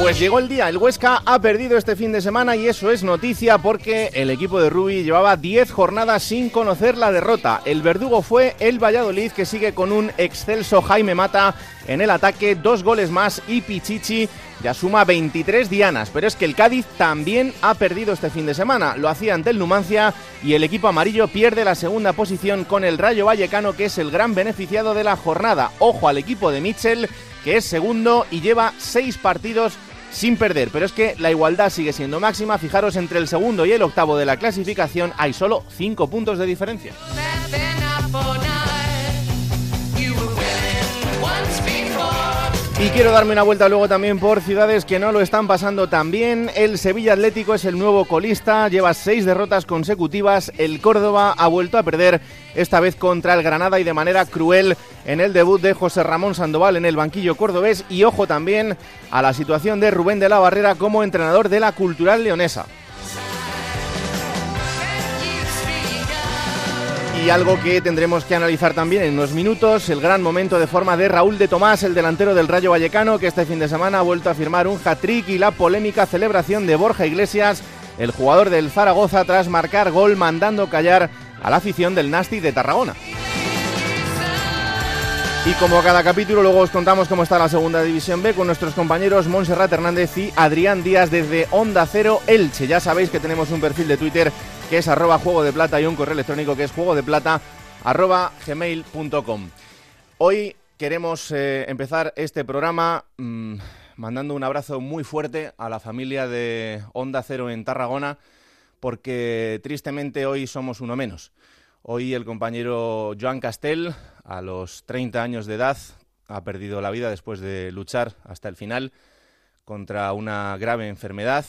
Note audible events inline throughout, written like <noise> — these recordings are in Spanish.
Pues llegó el día, el Huesca ha perdido este fin de semana y eso es noticia porque el equipo de Rubi llevaba 10 jornadas sin conocer la derrota. El verdugo fue el Valladolid que sigue con un excelso Jaime Mata en el ataque, dos goles más y Pichichi ya suma 23 dianas, pero es que el Cádiz también ha perdido este fin de semana. Lo hacía ante el Numancia y el equipo amarillo pierde la segunda posición con el Rayo Vallecano, que es el gran beneficiado de la jornada. Ojo al equipo de Mitchell, es segundo y lleva seis partidos sin perder. Pero es que la igualdad sigue siendo máxima. Fijaros, entre el segundo y el octavo de la clasificación hay solo cinco puntos de diferencia. Y quiero darme una vuelta luego también por ciudades que no lo están pasando tan bien. El Sevilla Atlético es el nuevo colista, lleva seis derrotas consecutivas. El Córdoba ha vuelto a perder, esta vez contra el Granada y de manera cruel en el debut de José Ramón Sandoval en el banquillo cordobés. Y ojo también a la situación de Rubén de la Barrera como entrenador de la Cultural Leonesa. Y algo que tendremos que analizar también en unos minutos, el gran momento de forma de Raúl de Tomás, el delantero del Rayo Vallecano, que este fin de semana ha vuelto a firmar un hat-trick y la polémica celebración de Borja Iglesias, el jugador del Zaragoza, tras marcar gol mandando callar a la afición del Nasti de Tarragona. Y como cada capítulo, luego os contamos cómo está la segunda división B con nuestros compañeros Montserrat Hernández y Adrián Díaz desde Onda Cero Elche. Ya sabéis que tenemos un perfil de Twitter que es arroba juego de plata y un correo electrónico que es juego de plata arroba gmail.com. Hoy queremos eh, empezar este programa mmm, mandando un abrazo muy fuerte a la familia de Onda Cero en Tarragona porque tristemente hoy somos uno menos. Hoy el compañero Joan Castel, a los 30 años de edad, ha perdido la vida después de luchar hasta el final contra una grave enfermedad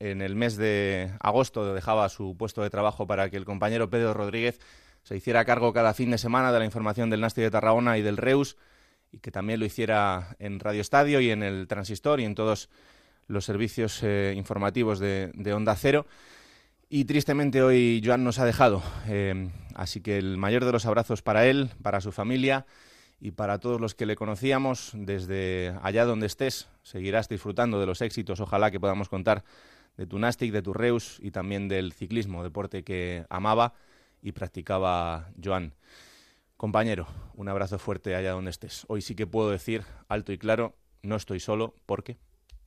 en el mes de agosto dejaba su puesto de trabajo para que el compañero Pedro Rodríguez se hiciera cargo cada fin de semana de la información del Nasti de Tarragona y del Reus y que también lo hiciera en Radio Estadio y en el Transistor y en todos los servicios eh, informativos de, de, Onda Cero. Y tristemente hoy Joan nos ha dejado. Eh, así que el mayor de los abrazos para él, para su familia y para todos los que le conocíamos desde allá donde estés. Seguirás disfrutando de los éxitos, ojalá que podamos contar de tu Nastic, de tu Reus y también del ciclismo, deporte que amaba y practicaba Joan. Compañero, un abrazo fuerte allá donde estés. Hoy sí que puedo decir alto y claro, no estoy solo, porque...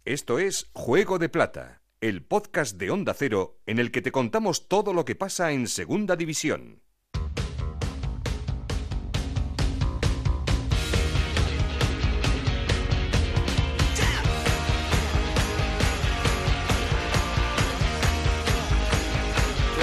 Esto es Juego de Plata, el podcast de Onda Cero en el que te contamos todo lo que pasa en Segunda División.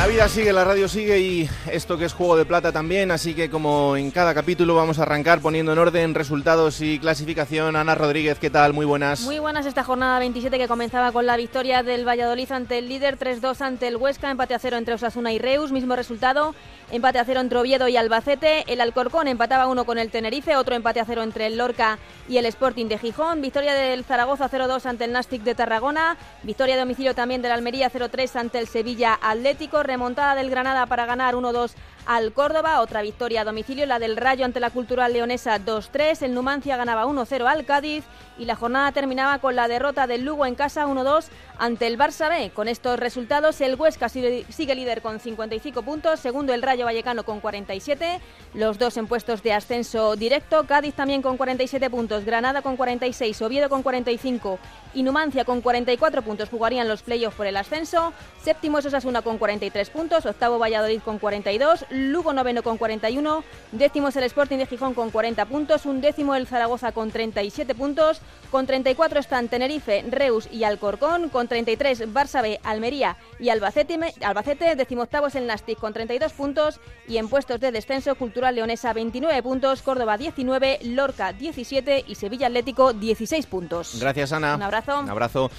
La vida sigue, la radio sigue y esto que es Juego de Plata también, así que como en cada capítulo vamos a arrancar poniendo en orden resultados y clasificación. Ana Rodríguez, ¿qué tal? Muy buenas. Muy buenas esta jornada 27 que comenzaba con la victoria del Valladolid ante el líder, 3-2 ante el Huesca, empate a cero entre Osasuna y Reus, mismo resultado, empate a cero entre Oviedo y Albacete, el Alcorcón empataba uno con el Tenerife, otro empate a cero entre el Lorca y el Sporting de Gijón, victoria del Zaragoza 0-2 ante el Nastic de Tarragona, victoria de domicilio también del Almería 0-3 ante el Sevilla Atlético, remontada del Granada para ganar 1-2 al Córdoba, otra victoria a domicilio, la del Rayo ante la Cultural Leonesa 2-3, el Numancia ganaba 1-0 al Cádiz y la jornada terminaba con la derrota del Lugo en casa 1-2 ante el Barça B. Con estos resultados el Huesca sigue, líder con 55 puntos, segundo el Rayo Vallecano con 47, los dos en puestos de ascenso directo, Cádiz también con 47 puntos, Granada con 46, Oviedo con 45 y Numancia con 44 puntos jugarían los playoffs por el ascenso, séptimo es Osasuna con 43 puntos, octavo Valladolid con 42, Lugo noveno con 41, décimo es el Sporting de Gijón con 40 puntos, un décimo el Zaragoza con 37 puntos, con 34 están Tenerife, Reus y Alcorcón, con 33 Barça B, Almería y Albacete, Albacete decimoctavo es el Nastic con 32 puntos y en puestos de descenso Cultural Leonesa 29 puntos, Córdoba 19, Lorca 17 y Sevilla Atlético 16 puntos. Gracias Ana. Un abrazo. Un abrazo.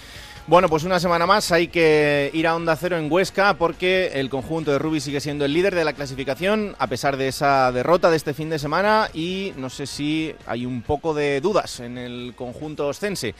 Bueno, pues una semana más hay que ir a Onda Cero en Huesca porque el conjunto de Rubí sigue siendo el líder de la clasificación a pesar de esa derrota de este fin de semana y no sé si hay un poco de dudas en el conjunto oscense.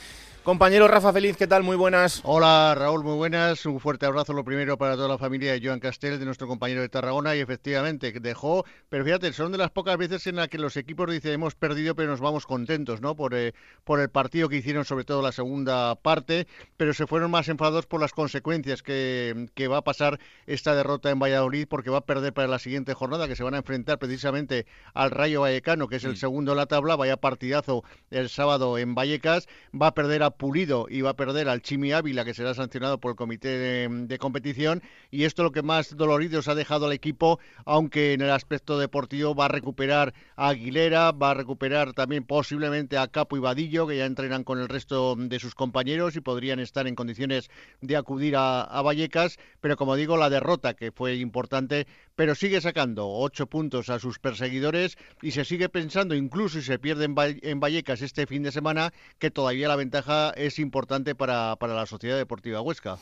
Compañero Rafa Feliz, ¿qué tal? Muy buenas. Hola Raúl, muy buenas. Un fuerte abrazo lo primero para toda la familia de Joan Castel, de nuestro compañero de Tarragona, y efectivamente dejó, pero fíjate, son de las pocas veces en las que los equipos dicen hemos perdido pero nos vamos contentos, ¿no? Por, eh, por el partido que hicieron, sobre todo la segunda parte, pero se fueron más enfadados por las consecuencias que, que va a pasar esta derrota en Valladolid, porque va a perder para la siguiente jornada, que se van a enfrentar precisamente al Rayo Vallecano, que es el mm. segundo de la tabla, vaya partidazo el sábado en Vallecas, va a perder a Pulido y va a perder al Chimi Ávila, que será sancionado por el comité de, competición. Y esto lo que más dolorido se ha dejado al equipo, aunque en el aspecto deportivo va a recuperar a Aguilera, va a recuperar también posiblemente a Capo y Vadillo, que ya entrenan con el resto de sus compañeros y podrían estar en condiciones de acudir a Vallecas. Pero como digo, la derrota, que fue importante, pero sigue sacando ocho puntos a sus perseguidores y se sigue pensando, incluso si se pierde en, Vallecas este fin de semana, que todavía la ventaja es importante para, para la Sociedad Deportiva Huesca.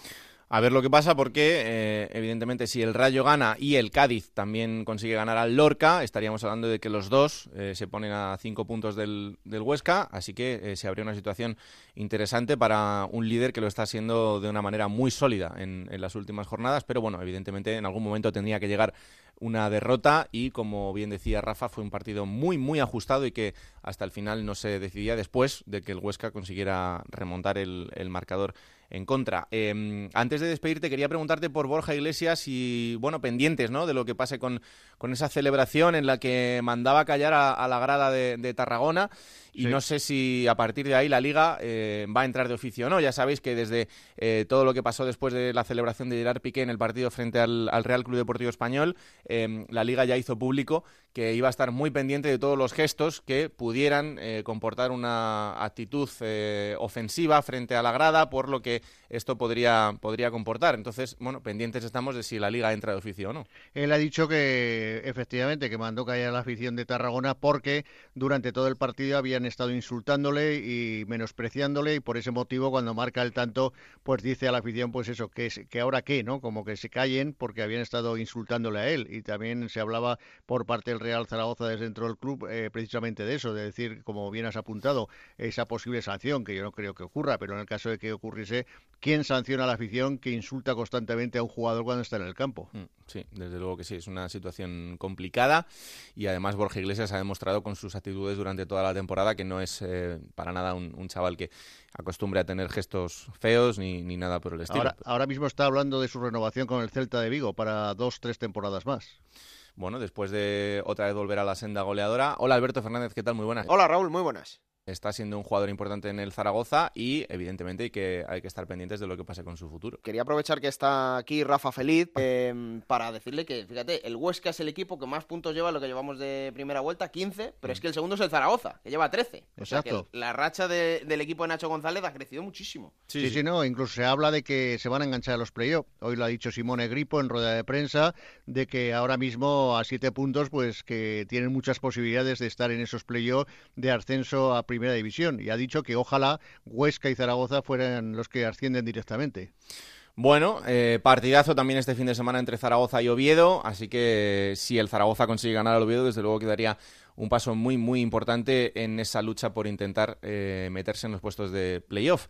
A ver lo que pasa porque, eh, evidentemente, si el Rayo gana y el Cádiz también consigue ganar al Lorca, estaríamos hablando de que los dos eh, se ponen a cinco puntos del, Huesca, así que eh, se habría una situación interesante para un líder que lo está haciendo de una manera muy sólida en, en las últimas jornadas, pero bueno, evidentemente en algún momento tendría que llegar una derrota y, como bien decía Rafa, fue un partido muy, muy ajustado y que hasta el final no se decidía después de que el Huesca consiguiera remontar el, el marcador en contra. Em, antes de despedirte, quería preguntarte por Borja Iglesias y, bueno, pendientes, ¿no? De lo que pase con, con esa celebración en la que mandaba callar a, la grada de, Tarragona. Y no sé si a partir de ahí la liga eh, va a entrar de oficio o no. Ya sabéis que desde eh, todo lo que pasó después de la celebración de Gerard Piqué en el partido frente al, Real Club Deportivo Español, em, la liga ya hizo público que iba a estar muy pendiente de todos los gestos que pudieran eh, comportar una actitud ofensiva frente a la grada, por lo que esto podría, podría comportar. Entonces, bueno, pendientes estamos de si la liga entra de oficio o no. Él ha dicho que efectivamente que mandó callar a la afición de Tarragona porque durante todo el partido habían estado insultándole y menospreciándole y por ese motivo cuando marca el tanto pues dice a la afición pues eso, que, que ahora qué, ¿no? Como que se callen porque habían estado insultándole a él y también se hablaba por parte del Real Zaragoza desde dentro del club eh, precisamente de eso, de decir, como bien has apuntado, esa posible sanción que yo no creo que ocurra, pero en el caso de que ocurriese, ¿quién sanciona a la afición que insulta constantemente a un jugador cuando está en el campo? Mm, sí, desde luego que sí, es una situación complicada y además Borja Iglesias ha demostrado con sus actitudes durante toda la temporada que no es eh, para nada un, chaval que acostumbre a tener gestos feos ni, ni nada por el estilo. Ahora, ahora mismo está hablando de su renovación con el Celta de Vigo para dos, tres temporadas más bueno, después de otra vez volver a la senda goleadora. Hola Alberto Fernández, ¿qué tal? Muy buenas. Hola Raúl, muy buenas está siendo un jugador importante en el Zaragoza y evidentemente hay que, hay que estar pendientes de lo que pase con su futuro. Quería aprovechar que está aquí Rafa Feliz em, para decirle que, fíjate, el Huesca es el equipo que más puntos lleva lo que llevamos de primera vuelta, 15, pero es que el segundo es el Zaragoza, que lleva 13. O sea que la racha del equipo de Nacho González ha crecido muchísimo. Sí, sí, no, incluso se habla de que se van a enganchar a los playoffs. Hoy lo ha dicho Simone Gripo en rueda de prensa, de que ahora mismo a 7 puntos, pues que tienen muchas posibilidades de estar en esos playoffs de ascenso a primera división. Y ha dicho que ojalá Huesca y Zaragoza fueran los que ascienden directamente. Bueno, eh, partidazo también este fin de semana entre Zaragoza y Oviedo, así que si el Zaragoza consigue ganar al Oviedo, desde luego quedaría un paso muy, muy importante en esa lucha por intentar eh, meterse en los puestos de playoff.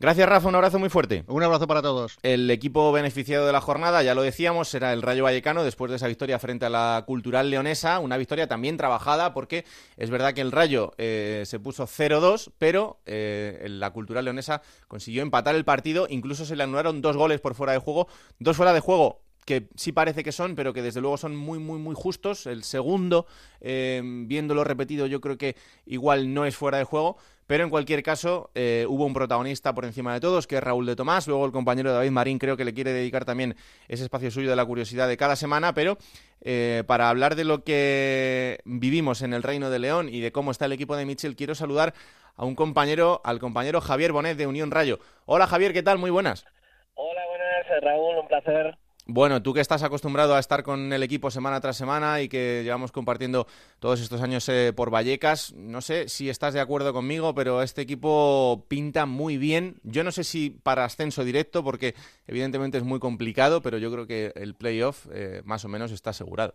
Gracias, Rafa. Un abrazo muy fuerte. Un abrazo para todos. El equipo beneficiado de la jornada, ya lo decíamos, será el Rayo Vallecano después de esa victoria frente a la Cultural Leonesa. Una victoria también trabajada porque es verdad que el Rayo eh, se puso 0-2, pero eh, la Cultural Leonesa consiguió empatar el partido. Incluso se le anularon dos goles por fuera de juego. Dos fuera de juego que sí parece que son, pero que desde luego son muy, muy, muy justos. El segundo, eh, viéndolo repetido, yo creo que igual no es fuera de juego. Pero en cualquier caso, eh, hubo un protagonista por encima de todos, que es Raúl de Tomás. Luego el compañero David Marín creo que le quiere dedicar también ese espacio suyo de la curiosidad de cada semana. Pero eh, para hablar de lo que vivimos en el Reino de León y de cómo está el equipo de Mitchell, quiero saludar a un compañero, al compañero Javier Bonet de Unión Rayo. Hola Javier, ¿qué tal? Muy buenas. Hola, buenas, Raúl, un placer. Bueno, tú que estás acostumbrado a estar con el equipo semana tras semana y que llevamos compartiendo todos estos años eh, por Vallecas, no sé si estás de acuerdo conmigo, pero este equipo pinta muy bien. Yo no sé si para ascenso directo, porque evidentemente es muy complicado, pero yo creo que el playoff eh, más o menos está asegurado.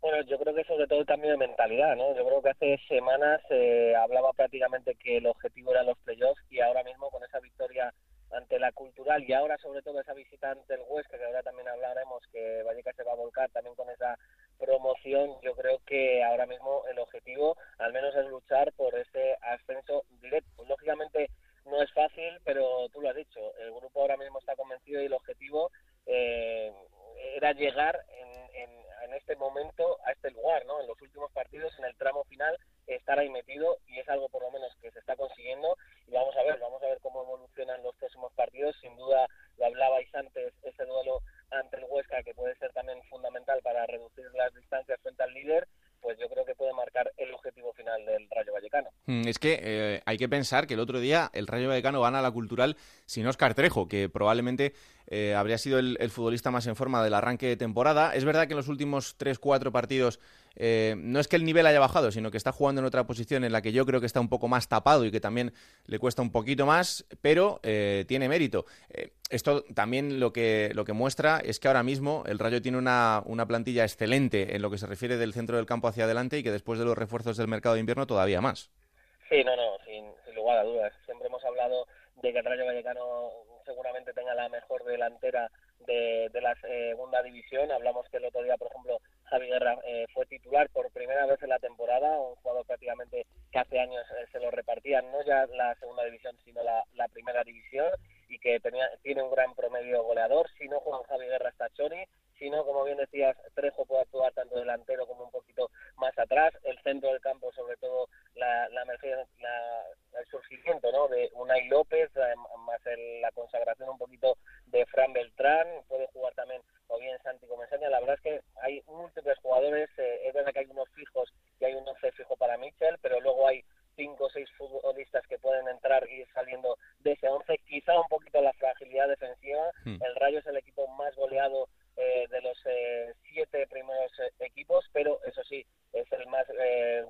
Bueno, yo creo que sobre todo el cambio de mentalidad, ¿no? Yo creo que hace semanas se hablaba prácticamente que el objetivo era los playoffs y ahora mismo con esa victoria ante la cultural y ahora sobre todo esa visita ante el Huesca, que ahora también hablaremos que Vallecas se va a volcar también con esa promoción, yo creo que ahora mismo el objetivo al menos es luchar por ese ascenso directo. Lógicamente no es fácil, pero tú lo has dicho, el grupo ahora mismo está convencido y el objetivo eh, era llegar en, en, en este momento a este lugar, ¿no? En los últimos partidos, en el tramo final, estar ahí metido y es algo por lo menos que se está consiguiendo y vamos a ver, vamos a ver cómo evolucionan los próximos partidos. Sin duda, lo hablabais antes, ese duelo ante el Huesca que puede ser también fundamental para reducir las distancias frente al líder pues yo creo que puede marcar el objetivo final del Rayo Vallecano. Hmm, es que eh, hay que pensar que el otro día el Rayo Vallecano gana la cultural sin Oscar Trejo, que probablemente eh, habría sido el, futbolista más en forma del arranque de temporada. Es verdad que en los últimos 3-4 partidos eh, no es que el nivel haya bajado, sino que está jugando en otra posición en la que yo creo que está un poco más tapado y que también le cuesta un poquito más, pero eh, tiene mérito. esto también lo que, lo que muestra es que ahora mismo el Rayo tiene una, una plantilla excelente en lo que se refiere del centro del campo hacia adelante y que después de los refuerzos del mercado de invierno todavía más. Sí, no, no, sin, sin lugar a dudas. Siempre hemos hablado de que el Rayo Vallecano seguramente tenga la mejor delantera de, la segunda división. Hablamos que el otro día, por ejemplo, Javi Guerra eh, fue titular por primera vez en la temporada, un jugador prácticamente que hace años eh, se lo repartían, no ya la segunda división, sino la, primera división, y que tenía, tiene un gran promedio goleador. Si no juega Javi Guerra está Choni, si no, como bien decías, Trejo puede actuar tanto delantero como un poquito más atrás. El centro del campo, sobre todo la, la, el surgimiento ¿no? de Unai López, más la consagración un poquito de Fran Beltrán, puede jugar también o bien Santi Comesaña. La verdad es que hay múltiples jugadores, eh, es verdad que hay unos fijos y hay un once fijo para Mitchell, pero luego hay cinco o seis futbolistas que pueden entrar y ir saliendo de ese once. Quizá un poquito la fragilidad defensiva. Hmm. El Rayo es el equipo más goleado eh, de los eh, siete primeros eh, equipos, pero eso sí, es el más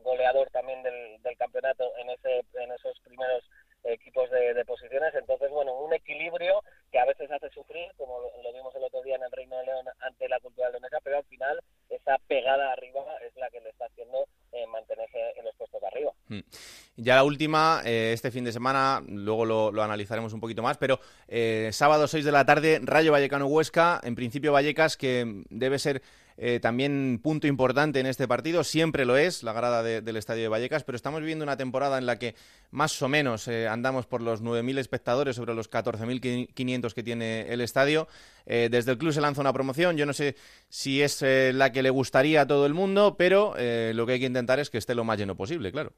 goleador también del, del, campeonato en, ese, en esos primeros equipos de, de, posiciones. Entonces, bueno, un equilibrio que a veces hace sufrir, como lo, vimos el otro día en el Reino de León ante la cultura leonesa, pero al final esa pegada arriba es la que le está haciendo mantenerse en los puestos de arriba. Hmm. Ya la última, este fin de semana, luego lo, analizaremos un poquito más, pero sábado 6 de la tarde, Rayo Vallecano Huesca, en principio Vallecano que debe ser eh, también punto importante en este partido, siempre lo es, la grada del Estadio de Vallecas, pero estamos viviendo una temporada en la que más o menos eh, andamos por los 9.000 espectadores sobre los 14.500 que tiene el estadio. Eh, desde el club se lanza una promoción, yo no sé si es la que le gustaría a todo el mundo, pero lo que hay que intentar es que esté lo más lleno posible, claro.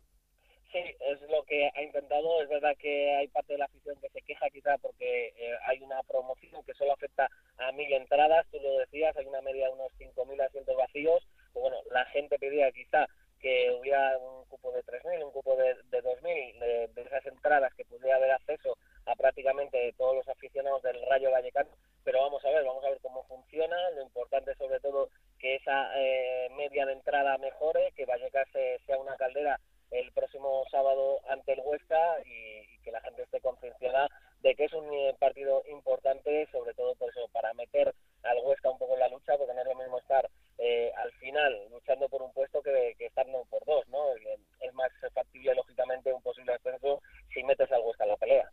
Sí, es lo que ha intentado. Es verdad que hay parte de la afición que se queja quizá porque hay una promoción que solo afecta a mil entradas, tú lo decías, hay una media de unos 5.000 asientos vacíos, pues bueno, la gente pedía quizá que hubiera un cupo de 3.000, un cupo de, de 2.000, de, de, esas entradas que pudiera haber acceso a prácticamente todos los aficionados del Rayo Vallecano, pero vamos a ver, vamos a ver cómo funciona, lo importante sobre todo que esa eh, media de entrada mejore, que Vallecas eh, sea una caldera el próximo sábado ante el Huesca y, y que la gente esté concienciada de que es un eh, partido importante, sobre todo por eso, para meter al Huesca un poco en la lucha, porque no es lo mismo estar eh, al final luchando por un puesto que, que estando por dos, ¿no? Es más factible, lógicamente, un posible ascenso si metes al Huesca en la pelea.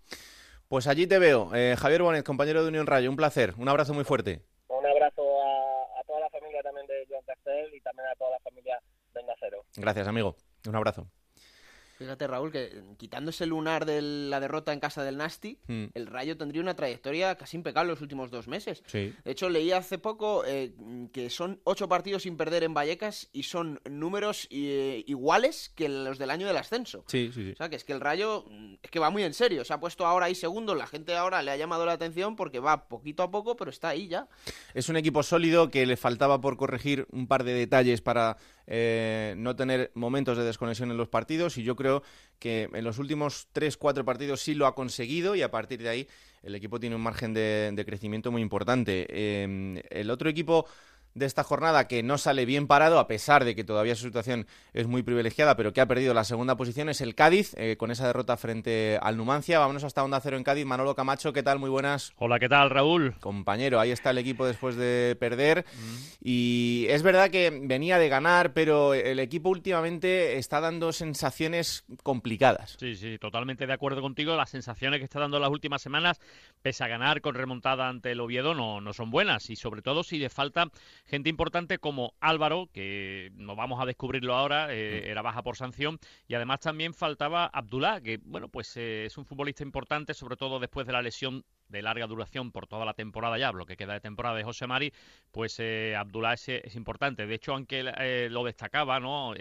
Pues allí te veo. Eh, Javier Bonet, compañero de Unión Rayo, un placer. Un abrazo muy fuerte. Un abrazo a, a toda la familia también de Joan Castel y también a toda la familia de Nacero. Gracias, amigo. Un abrazo. Fíjate, Raúl, que quitando ese lunar de la derrota en casa del Nasti, hmm. el Rayo tendría una trayectoria casi impecable los últimos dos meses. De hecho, leí hace poco eh, que son ocho partidos sin perder en Vallecas y son números eh, iguales que los del año del ascenso. Sí, sí, sí. O sea, que es que el Rayo mm, es que va muy en serio. Se ha puesto ahora ahí segundo. La gente ahora le ha llamado la atención porque va poquito a poco, pero está ahí ya. Es un equipo sólido que le faltaba por corregir un par de detalles para eh, no tener momentos de desconexión en los partidos y yo creo que en los últimos 3-4 partidos sí lo ha conseguido y a partir de ahí el equipo tiene un margen de, crecimiento muy importante. Eh, el otro equipo de esta jornada que no sale bien parado, a pesar de que todavía su situación es muy privilegiada, pero que ha perdido la segunda posición, es el Cádiz, eh, con esa derrota frente al Numancia. Vámonos hasta Onda Cero en Cádiz. Manolo Camacho, ¿qué tal? Muy buenas. Hola, ¿qué tal, Raúl? Compañero, ahí está el equipo después de perder. Y es verdad que venía de ganar, pero el equipo últimamente está dando sensaciones complicadas. Sí, sí, totalmente de acuerdo contigo. Las sensaciones que está dando las últimas semanas, pese a ganar con remontada ante el Oviedo, no, no son buenas. Y sobre todo si le falta gente importante como Álvaro, que no vamos a descubrirlo ahora, eh, era baja por sanción, y además también faltaba Abdullah, que bueno, pues eh, es un futbolista importante, sobre todo después de la lesión de larga duración por toda la temporada ya, lo que queda de temporada de José Mari, pues eh, Abdullah es, importante. De hecho, aunque lo destacaba, ¿no?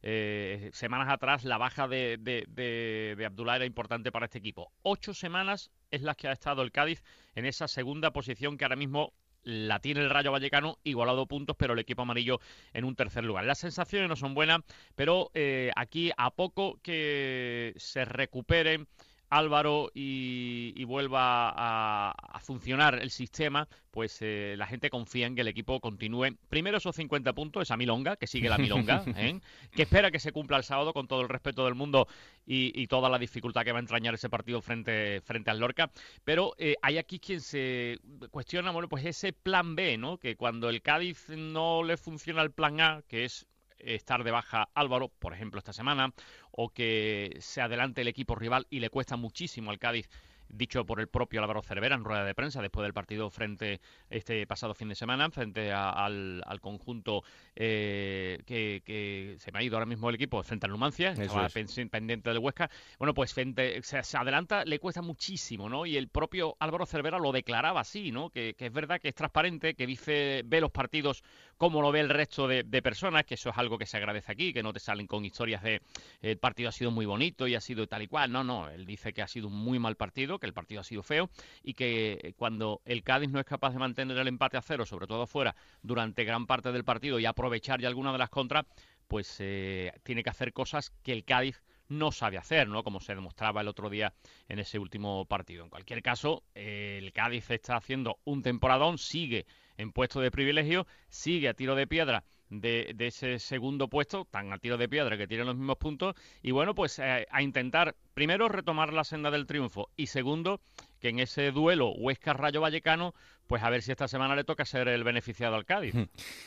semanas atrás la baja de, de, de, Abdullah era importante para este equipo. Ocho semanas es las que ha estado el Cádiz en esa segunda posición que ahora mismo la tiene el Rayo Vallecano igualado puntos, pero el equipo amarillo en un tercer lugar. Las sensaciones no son buenas, pero eh, aquí a poco que se recupere Álvaro y, vuelva a, funcionar el sistema, pues eh, la gente confía en que el equipo continúe. Primero esos 50 puntos, esa milonga, que sigue la milonga, <laughs> ¿eh? que espera que se cumpla el sábado con todo el respeto del mundo y, toda la dificultad que va a entrañar ese partido frente, frente al Lorca. Pero eh, hay aquí quien se cuestiona, bueno, pues ese plan B, ¿no? Que cuando el Cádiz no le funciona el plan A, que es estar de baja Álvaro, por ejemplo, esta semana, o que se adelante el equipo rival y le cuesta muchísimo al Cádiz dicho por el propio Álvaro Cervera en rueda de prensa después del partido frente este pasado fin de semana frente al, conjunto eh, que, se me ha ido ahora mismo el equipo frente al Numancia estaba pendiente del Huesca. Bueno pues frente, se, adelanta le cuesta muchísimo no y el propio Álvaro Cervera lo declaraba así no que, es verdad que es transparente que dice ve los partidos como lo ve el resto de, personas que eso es algo que se agradece aquí que no te salen con historias de el partido ha sido muy bonito y ha sido tal y cual. No no él dice que ha sido un muy mal partido que el partido ha sido feo y que eh, cuando el Cádiz no es capaz de mantener el empate a cero, sobre todo fuera, durante gran parte del partido y aprovechar ya alguna de las contras, pues eh, tiene que hacer cosas que el Cádiz no sabe hacer, ¿no? Como se demostraba el otro día en ese último partido. En cualquier caso, el Cádiz está haciendo un temporadón, sigue en puesto de privilegio, sigue a tiro de piedra de, ese segundo puesto, tan a tiro de piedra que tiene los mismos puntos, y bueno, pues eh, a intentar primero retomar la senda del triunfo y segundo que en ese duelo Huesca-Rayo Vallecano, pues a ver si esta semana le toca ser el beneficiado al Cádiz.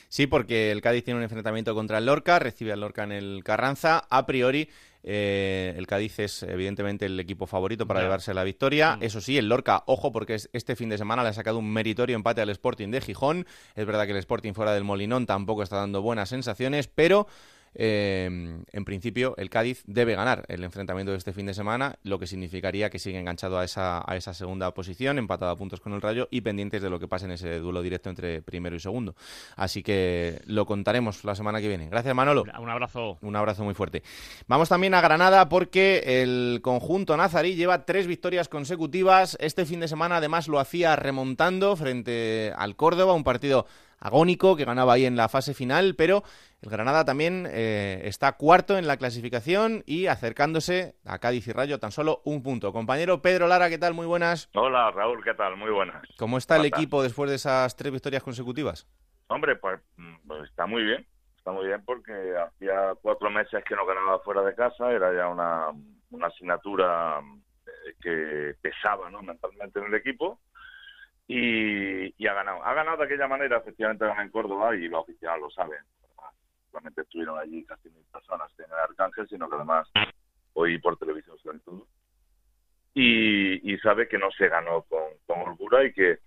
Sí, porque el Cádiz tiene un enfrentamiento contra el Lorca, recibe al Lorca en el Carranza, a priori eh, el Cádiz es evidentemente el equipo favorito para llevarse la victoria. Mm. Eso sí, el Lorca, ojo, porque este fin de semana le ha sacado un meritorio empate al Sporting de Gijón. Es verdad que el Sporting fuera del Molinón tampoco está dando buenas sensaciones, pero Em, en principio el Cádiz debe ganar el enfrentamiento de este fin de semana, lo que significaría que sigue enganchado a esa, a esa segunda posición, empatado a puntos con el Rayo y pendientes de lo que pase en ese duelo directo entre primero y segundo. Así que lo contaremos la semana que viene. Gracias Manolo. Un abrazo. Un abrazo muy fuerte. Vamos también a Granada porque el conjunto nazarí lleva tres victorias consecutivas. Este fin de semana además lo hacía remontando frente al Córdoba, un partido agónico que ganaba ahí en la fase final, pero el Granada también eh, está cuarto en la clasificación y acercándose a Cádiz y Rayo tan solo un punto. Compañero Pedro Lara, ¿qué tal? Muy buenas. Hola Raúl, ¿qué tal? Muy buenas. ¿Cómo está el equipo después de esas tres victorias consecutivas? Hombre, pues, pues, está muy bien. Está muy bien porque hacía cuatro meses que no ganaba fuera de casa, era ya una, una asignatura eh, que pesaba ¿no? mentalmente en el equipo y, ha ganado. Ha ganado de aquella manera, efectivamente, en Córdoba y los oficiales lo saben. Solamente estuvieron allí casi mil personas en el Arcángel, sino que además hoy por televisión se todo. Y, y sabe que no se ganó con, con holgura y que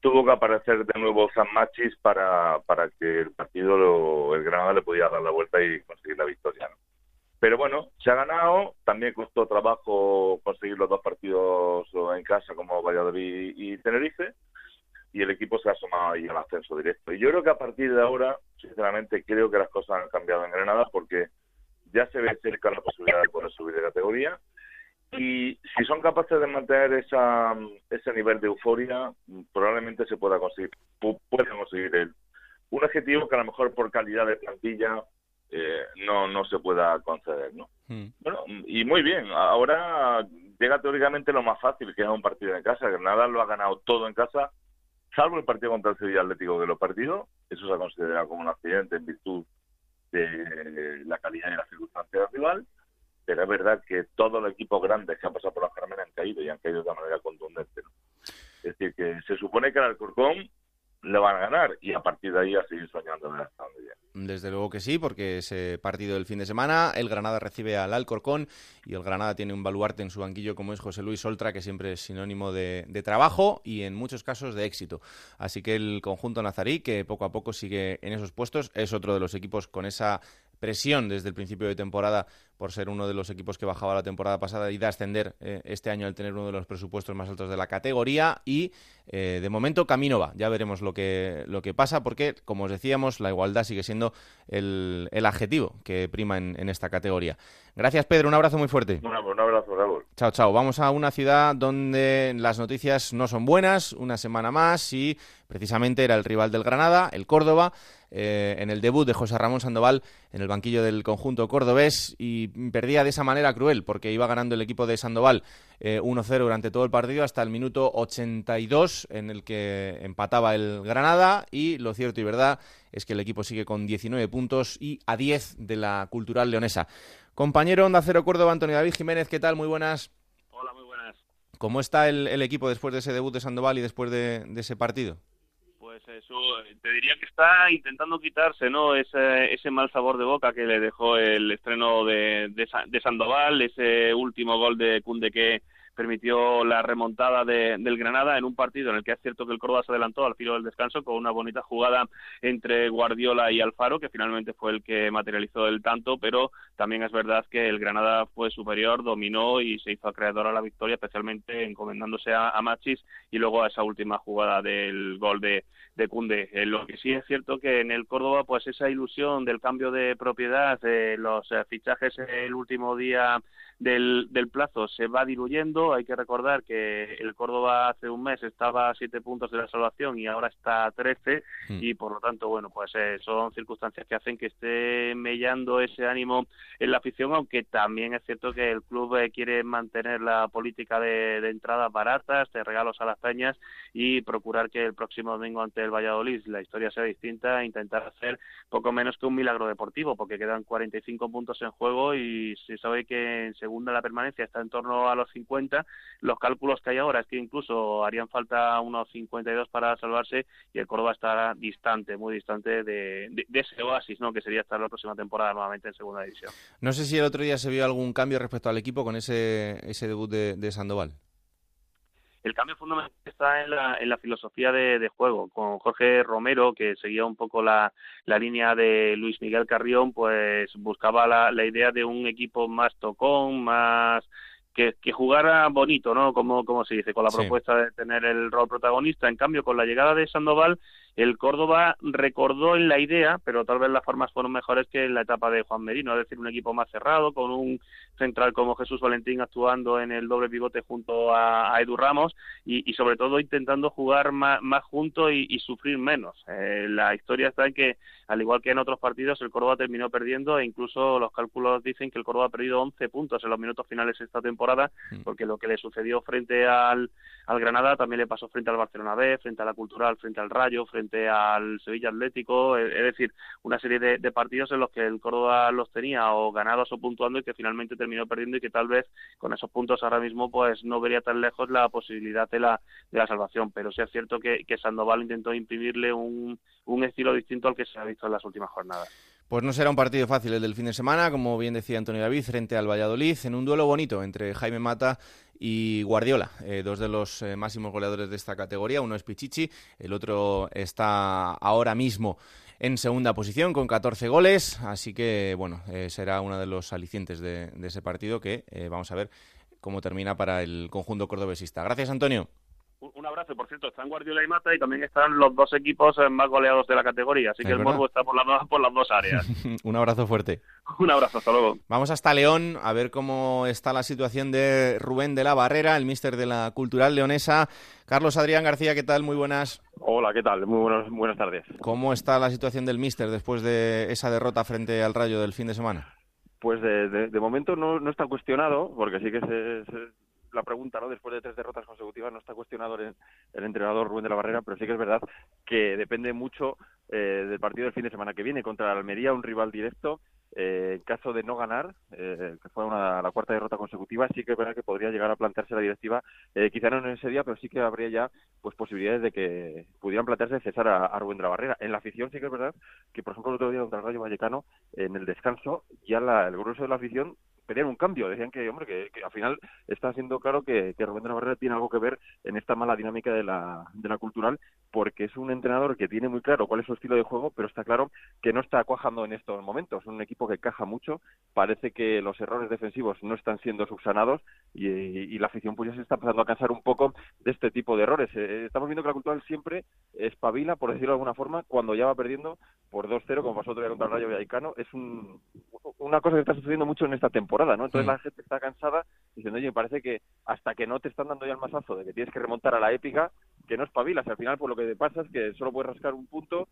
tuvo que aparecer de nuevo San Machis para, para que el partido, el Granada le pudiera dar la vuelta y conseguir la victoria. Pero bueno, se ha ganado, también costó trabajo conseguir los dos partidos en casa como Valladolid y Tenerife, y el equipo se ha sumado ahí al ascenso directo. Y yo creo que a partir de ahora, sinceramente, creo que las cosas han cambiado en Granada porque ya se ve cerca la posibilidad de poder subir de categoría y si son capaces de mantener esa, ese nivel de euforia, probablemente se pueda conseguir, puede conseguir el, un objetivo que a lo mejor por calidad de plantilla eh, no, no se pueda conceder, ¿no? Hmm. Bueno, y muy bien, ahora llega teóricamente lo más fácil, que es un partido en casa. Granada lo ha ganado todo en casa, salvo el partido contra el Sevilla Atlético que lo perdido. Eso se ha considerado como un accidente en virtud de la calidad y las circunstancias del rival. Pero es verdad que todos los equipos grandes que han pasado por la Carmen han caído y han caído de manera contundente. Es decir, que se supone que el Alcorcón le van a ganar y a partir de ahí a seguir soñando Desde luego que sí, porque ese partido del fin de semana, el Granada recibe al Alcorcón y el Granada tiene un baluarte en su banquillo como es José Luis Oltra, que siempre es sinónimo de, de trabajo y en muchos casos de éxito. Así que el conjunto nazarí, que poco a poco sigue en esos puestos, es otro de los equipos con esa presión desde el principio de temporada por ser uno de los equipos que bajaba la temporada pasada y de ascender eh, este año al tener uno de los presupuestos más altos de la categoría y eh, de momento camino va, ya veremos lo que, lo que pasa porque como os decíamos la igualdad sigue siendo el, el adjetivo que prima en, en, esta categoría. Gracias Pedro, un abrazo muy fuerte. un abrazo, Raúl. Chao, chao. Vamos a una ciudad donde las noticias no son buenas, una semana más y precisamente era el rival del Granada, el Córdoba, eh, en el debut de José Ramón Sandoval en el banquillo del conjunto cordobés y perdía de esa manera cruel porque iba ganando el equipo de Sandoval 1-0 eh, durante todo el partido hasta el minuto 82 en el que empataba el Granada y lo cierto y verdad es que el equipo sigue con 19 puntos y a 10 de la cultural leonesa. Compañero Onda Cero Córdoba, Antonio David Jiménez, ¿qué tal? Muy buenas. Hola, muy buenas. ¿Cómo está el, equipo después de ese debut de Sandoval y después de ese partido? Pues eso, te diría que está intentando quitarse, ¿no? Ese, ese mal sabor de boca que le dejó el estreno de, de, de Sandoval, ese último gol de Cunde que permitió la remontada de, del Granada en un partido en el que es cierto que el Córdoba se adelantó al filo del descanso con una bonita jugada entre Guardiola y Alfaro, que finalmente fue el que materializó el tanto, pero también es verdad que el Granada fue superior, dominó y se hizo acreedor a la victoria, especialmente encomendándose a, Machis y luego a esa última jugada del gol de, de Cunde. Eh, lo que sí es cierto que en el Córdoba, pues esa ilusión del cambio de propiedad, de los eh, fichajes el último día del, del plazo se va diluyendo. Hay que recordar que el Córdoba hace un mes estaba a siete puntos de la salvación y ahora está a trece hmm. y por lo tanto, bueno, pues eh, son circunstancias que hacen que esté mellando ese ánimo en la afición, aunque también es cierto que el club eh, quiere mantener la política de, de entradas baratas, de regalos a las peñas y procurar que el próximo domingo ante el Valladolid la historia sea distinta e intentar hacer poco menos que un milagro deportivo, porque quedan 45 puntos en juego y se sabe que en segunda la permanencia está en torno a los 50. Los cálculos que hay ahora es que incluso harían falta unos 52 para salvarse y el Córdoba estará distante, muy distante de, ese oasis, ¿no? que sería estar la próxima temporada nuevamente en segunda división. No sé si el otro día se vio algún cambio respecto al equipo con ese, ese debut de, Sandoval el cambio fundamental está en la, en la filosofía de, juego. Con Jorge Romero, que seguía un poco la, la línea de Luis Miguel Carrión, pues buscaba la, la idea de un equipo más tocón, más que, que, jugara bonito, ¿no? Como, como se dice, con la propuesta de tener el rol protagonista. En cambio, con la llegada de Sandoval, el Córdoba recordó en la idea, pero tal vez las formas fueron mejores que en la etapa de Juan Merino, es decir, un equipo más cerrado, con un central como Jesús Valentín actuando en el doble pivote junto a, Edu Ramos y, sobre todo intentando jugar más, más junto y, sufrir menos. Eh, la historia está en que, al igual que en otros partidos, el Córdoba terminó perdiendo e incluso los cálculos dicen que el Córdoba ha perdido 11 puntos en los minutos finales esta temporada, mm. porque lo que le sucedió frente al, al Granada también le pasó frente al Barcelona B, frente a la Cultural, frente al Rayo, frente al Sevilla Atlético, es decir, una serie de, partidos en los que el Córdoba los tenía o ganados o puntuando y que finalmente terminó perdiendo y que tal vez con esos puntos ahora mismo pues no vería tan lejos la posibilidad de la, de la salvación, pero sí es cierto que, que Sandoval intentó imprimirle un, un estilo distinto al que se ha visto en las últimas jornadas. Pues no será un partido fácil el del fin de semana, como bien decía Antonio David, frente al Valladolid, en un duelo bonito entre Jaime Mata y Guardiola, eh, dos de los eh, máximos goleadores de esta categoría. Uno es Pichichi, el otro está ahora mismo en segunda posición con 14 goles, así que bueno, eh, será uno de los alicientes de, ese partido que vamos a ver cómo termina para el conjunto cordobesista. Gracias, Antonio. Un abrazo, por cierto, están Guardiola y Mata y también están los dos equipos eh, más goleados de la categoría, así que el Morbo está por las, por las dos áreas. <laughs> Un abrazo fuerte. Un abrazo, hasta luego. Vamos hasta León a ver cómo está la situación de Rubén de la Barrera, el míster de la Cultural Leonesa. Carlos Adrián García, ¿qué tal? Muy buenas. Hola, ¿qué tal? Muy buenas, buenas tardes. ¿Cómo está la situación del míster después de esa derrota frente al Rayo del fin de semana? Pues de, momento no, no, está cuestionado, porque sí que se, la pregunta, ¿no? Después de tres derrotas consecutivas no está cuestionado el, entrenador Rubén de la Barrera, pero sí que es verdad que depende mucho eh, del partido del fin de semana que viene contra la Almería, un rival directo. Eh, en caso de no ganar, eh, que fue una, la cuarta derrota consecutiva, sí que es verdad que podría llegar a plantearse la directiva, quizá no en ese día, pero sí que habría ya pues posibilidades de que pudieran plantearse cesar a, Rubén de la Barrera. En la afición sí que es verdad que, por ejemplo, el otro día contra el Rayo Vallecano, en el descanso, ya el grueso de la afición pedían un cambio. Decían que, hombre, que, al final está siendo claro que, que Rubén de la Barrera tiene algo que ver en esta mala dinámica de la, de la cultural, porque es un entrenador que tiene muy claro cuál es su estilo de juego, pero está claro que no está cuajando en estos momentos. Es un equipo que caja mucho, parece que los errores defensivos no están siendo subsanados y, la afición pues ya se está empezando a cansar un poco de este tipo de errores. Eh, estamos viendo que la cultural siempre espabila, por decirlo de alguna forma, cuando ya va perdiendo por 2-0, como pasó otro día contra el Rayo Vallecano. Es un, una cosa que está sucediendo mucho en esta temporada ¿no? Entonces la gente está cansada diciendo, oye, me parece que hasta que no te están dando ya el masazo de que tienes que remontar a la épica, que no espabilas. Al final, por lo que te pasa es que solo puedes rascar un punto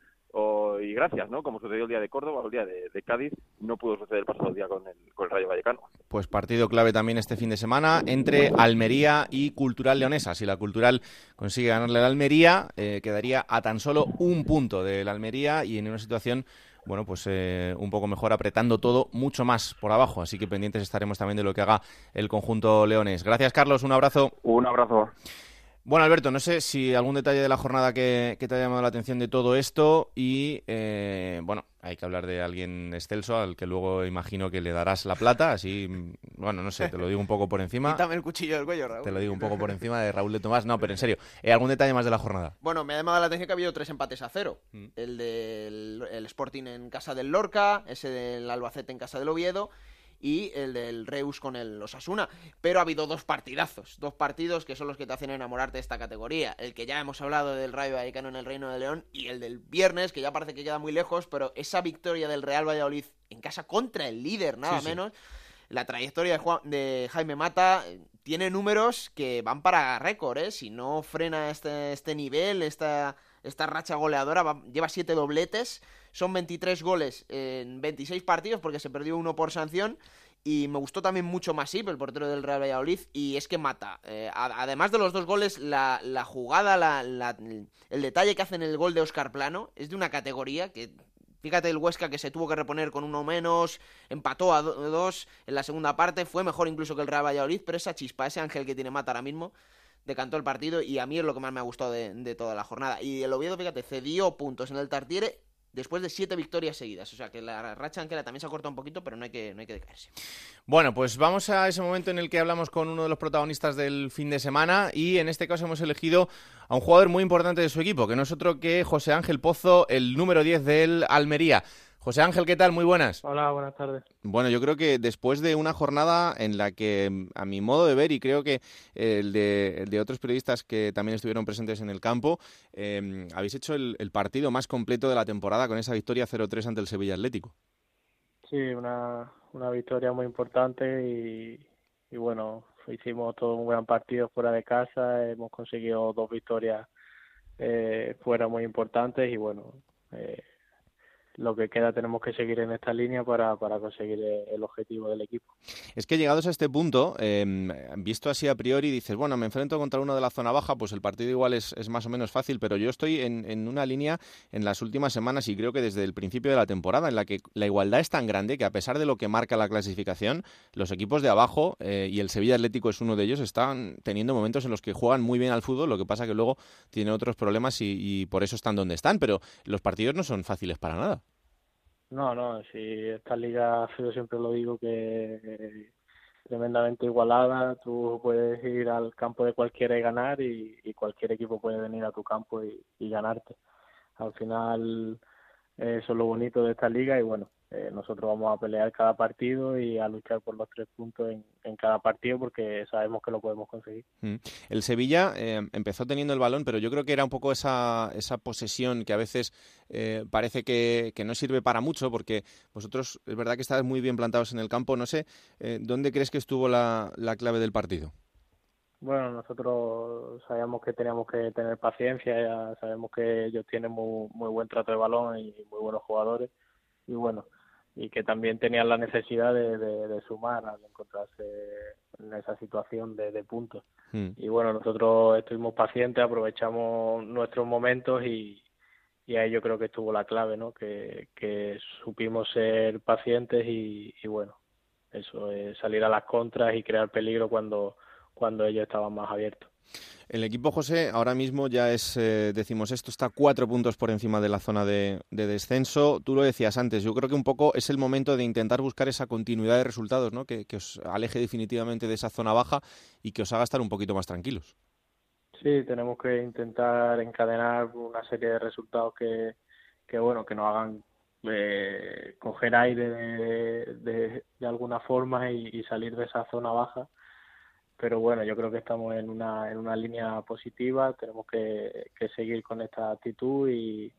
y gracias, ¿no? Como sucedió el día de Córdoba o el día de, Cádiz, no pudo suceder el pasado día con el, con el Rayo Vallecano. Pues partido clave también este fin de semana entre Almería y Cultural Leonesa. Si la Cultural consigue ganarle a Almería, eh, quedaría a tan solo un punto de la Almería y en una situación bueno, pues eh, un poco mejor apretando todo mucho más por abajo. Así que pendientes estaremos también de lo que haga el conjunto Leones. Gracias, Carlos. Un abrazo. Un abrazo. Bueno, Alberto, no sé si algún detalle de la jornada que, te ha llamado la atención de todo esto y, eh, bueno, hay que hablar de alguien excelso al que luego imagino que le darás la plata, así, bueno, no sé, te lo digo un poco por encima. <laughs> Quítame el cuchillo del cuello, Raúl. Te lo digo un poco por encima de Raúl de Tomás, no, pero en serio, ¿hay ¿algún detalle más de la jornada? Bueno, me ha llamado la atención que ha habido tres empates a cero. Mm. El del el Sporting en casa del Lorca, ese del Albacete en casa del Oviedo y el del Reus con el Osasuna. Pero ha habido dos partidazos, dos partidos que son los que te hacen enamorarte de esta categoría. El que ya hemos hablado del Rayo Vallecano en el Reino de León y el del viernes, que ya parece que queda muy lejos, pero esa victoria del Real Valladolid en casa contra el líder, nada menos. La trayectoria de, de, Jaime Mata tiene números que van para récord, ¿eh? Si no frena este, este nivel, esta, esta racha goleadora, lleva siete dobletes son 23 goles en 26 partidos porque se perdió uno por sanción. Y me gustó también mucho Masip, el portero del Real Valladolid, y es que mata. Eh, además de los dos goles, la, jugada, la, el detalle que hace en el gol de Oscar Plano es de una categoría que Fíjate el Huesca que se tuvo que reponer con uno menos, empató a dos en la segunda parte, fue mejor incluso que el Real Valladolid, pero esa chispa, ese ángel que tiene Mata ahora mismo, decantó el partido y a mí es lo que más me ha gustado de, de toda la jornada. Y el Oviedo, fíjate, cedió puntos en el Tartiere después de siete victorias seguidas. O sea que la racha anquera también se ha cortado un poquito, pero no hay que, no hay que decaerse. Bueno, pues vamos a ese momento en el que hablamos con uno de los protagonistas del fin de semana y en este caso hemos elegido a un jugador muy importante de su equipo, que no es otro que José Ángel Pozo, el número 10 del Almería. José Ángel, ¿qué tal? Muy buenas. Hola, buenas tardes. Bueno, yo creo que después de una jornada en la que, a mi modo de ver, y creo que el de, otros periodistas que también estuvieron presentes en el campo, em, habéis hecho el, partido más completo de la temporada con esa victoria 0-3 ante el Sevilla Atlético. Sí, una, una victoria muy importante y, bueno, hicimos todo un gran partido fuera de casa, hemos conseguido dos victorias eh, fuera muy importantes y bueno, eh, lo que queda tenemos que seguir en esta línea para, para conseguir el objetivo del equipo. Es que llegados a este punto, em, visto así a priori, dices, bueno, me enfrento contra uno de la zona baja, pues el partido igual es, más o menos fácil, pero yo estoy en, en, una línea en las últimas semanas y creo que desde el principio de la temporada, en la que la igualdad es tan grande que a pesar de lo que marca la clasificación, los equipos de abajo, eh, y el Sevilla Atlético es uno de ellos, están teniendo momentos en los que juegan muy bien al fútbol, lo que pasa que luego tienen otros problemas y por eso están donde están, pero los partidos no son fáciles para nada. No, no, si esta liga, yo siempre lo digo, que es tremendamente igualada, tú puedes ir al campo de cualquiera y ganar y, cualquier equipo puede venir a tu campo y, ganarte. Al final eso es lo bonito de esta liga y bueno, eh, nosotros vamos a pelear cada partido y a luchar por los tres puntos en, cada partido porque sabemos que lo podemos conseguir. Mm. El Sevilla eh, empezó teniendo el balón, pero yo creo que era un poco esa, esa posesión que a veces eh, parece que, no sirve para mucho porque vosotros es verdad que estáis muy bien plantados en el campo. No sé, ¿dónde crees que estuvo la, la clave del partido? Bueno, nosotros sabíamos que teníamos que tener paciencia, ya sabemos que ellos tienen muy, muy buen trato de balón y muy buenos jugadores y bueno, y que también tenían la necesidad de, de, sumar al encontrarse en esa situación de, de puntos. Hmm. Y bueno, nosotros estuvimos pacientes, aprovechamos nuestros momentos y, y ahí yo creo que estuvo la clave, ¿no? Que, que supimos ser pacientes y, y bueno, eso es salir a las contras y crear peligro cuando, cuando ellos estaban más abiertos. El equipo José ahora mismo ya es, eh, decimos esto, está cuatro puntos por encima de la zona de, descenso. Tú lo decías antes, yo creo que un poco es el momento de intentar buscar esa continuidad de resultados, ¿no? que, os aleje definitivamente de esa zona baja y que os haga estar un poquito más tranquilos. Sí, tenemos que intentar encadenar una serie de resultados que, que bueno, que nos hagan eh, coger aire de, de, alguna forma y salir de esa zona baja pero bueno, yo creo que estamos en una, en una línea positiva, tenemos que, seguir con esta actitud y,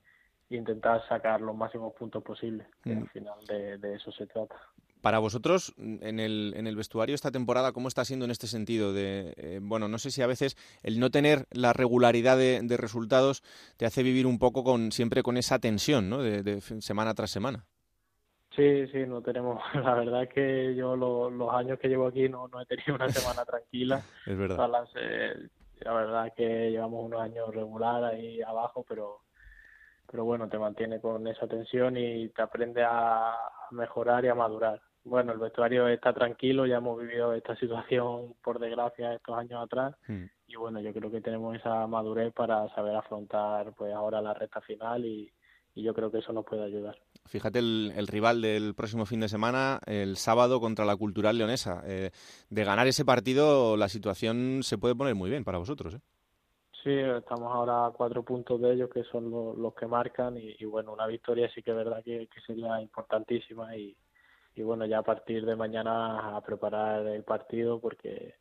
intentar sacar los máximos puntos posibles, al mm. final de, eso se trata. Para vosotros, en el, en el vestuario esta temporada, ¿cómo está siendo en este sentido? De, eh, bueno, no sé si a veces el no tener la regularidad de, resultados te hace vivir un poco con siempre con esa tensión, ¿no? de semana tras semana. Sí, sí, no tenemos. <laughs> La verdad es que yo los años que llevo aquí no, no he tenido una semana tranquila. <laughs> es verdad. la verdad es que llevamos unos años regular ahí abajo, pero pero bueno, te mantiene con esa tensión y te aprende a mejorar y a madurar. Bueno, el vestuario está tranquilo, ya hemos vivido esta situación por desgracia estos años atrás hmm. y bueno, yo creo que tenemos esa madurez para saber afrontar pues ahora la recta final y, y yo creo que eso nos puede ayudar. Fíjate el, rival del próximo fin de semana, el sábado contra la Cultural Leonesa. Eh, de ganar ese partido, la situación se puede poner muy bien para vosotros. ¿eh? Sí, estamos ahora a cuatro puntos de ellos, que son los, que marcan. Y, bueno, una victoria sí que es verdad que, sería importantísima. Y, y, bueno, ya a partir de mañana a preparar el partido porque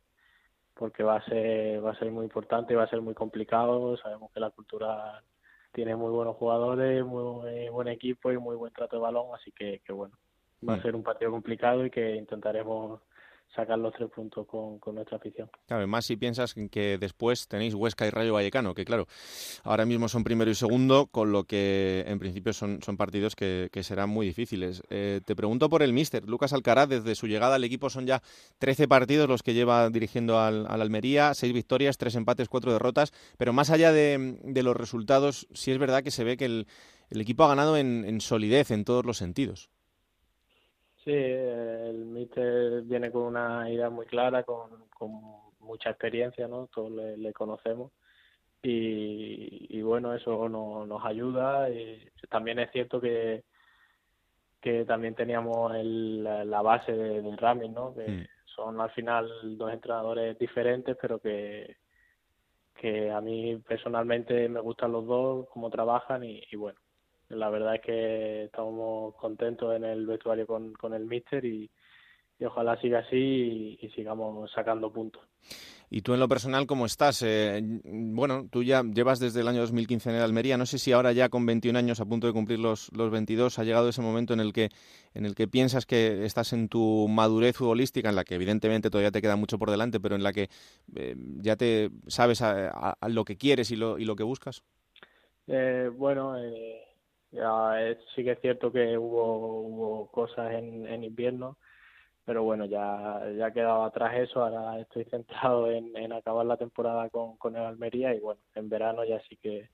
porque va a ser va a ser muy importante y va a ser muy complicado sabemos que la cultura tiene muy buenos jugadores, muy, buen equipo y muy buen trato de balón, así que, que bueno, va a mm. ser un partido complicado y que intentaremos sacar los tres puntos con, nuestra afición. Claro, más si piensas que después tenéis Huesca y Rayo Vallecano, que claro, ahora mismo son primero y segundo, con lo que en principio son, son partidos que, serán muy difíciles. Eh, te pregunto por el míster, Lucas Alcaraz, desde su llegada al equipo son ya 13 partidos los que lleva dirigiendo al, Almería, 6 victorias, 3 empates, 4 derrotas, pero más allá de, los resultados, sí es verdad que se ve que el, equipo ha ganado en solidez en todos los sentidos. Sí, el míster viene con una idea muy clara, con, mucha experiencia, ¿no? Todos le, conocemos. Y, bueno, eso nos ayuda. Y también es cierto que, que también teníamos la base del ramming, ¿no? Que mm. son al final dos entrenadores diferentes, pero que, que a mí personalmente me gustan los dos, cómo trabajan y bueno, la verdad es que estamos contentos en el vestuario con, con el míster y, ojalá siga así y, sigamos sacando puntos. ¿Y tú en lo personal cómo estás? Eh, bueno, tú ya llevas desde el año 2015 en el Almería. No sé si ahora ya con 21 años a punto de cumplir los, los 22 ha llegado ese momento en el que en el que piensas que estás en tu madurez futbolística, en la que evidentemente todavía te queda mucho por delante, pero en la que eh, ya te sabes a, lo que quieres y lo, y lo que buscas. Eh, bueno, eh, ya es, sí que es cierto que hubo, hubo cosas en, en invierno, pero bueno, ya, ya ha quedado atrás eso, ahora estoy centrado en, en acabar la temporada con, con el Almería y bueno, en verano ya sí que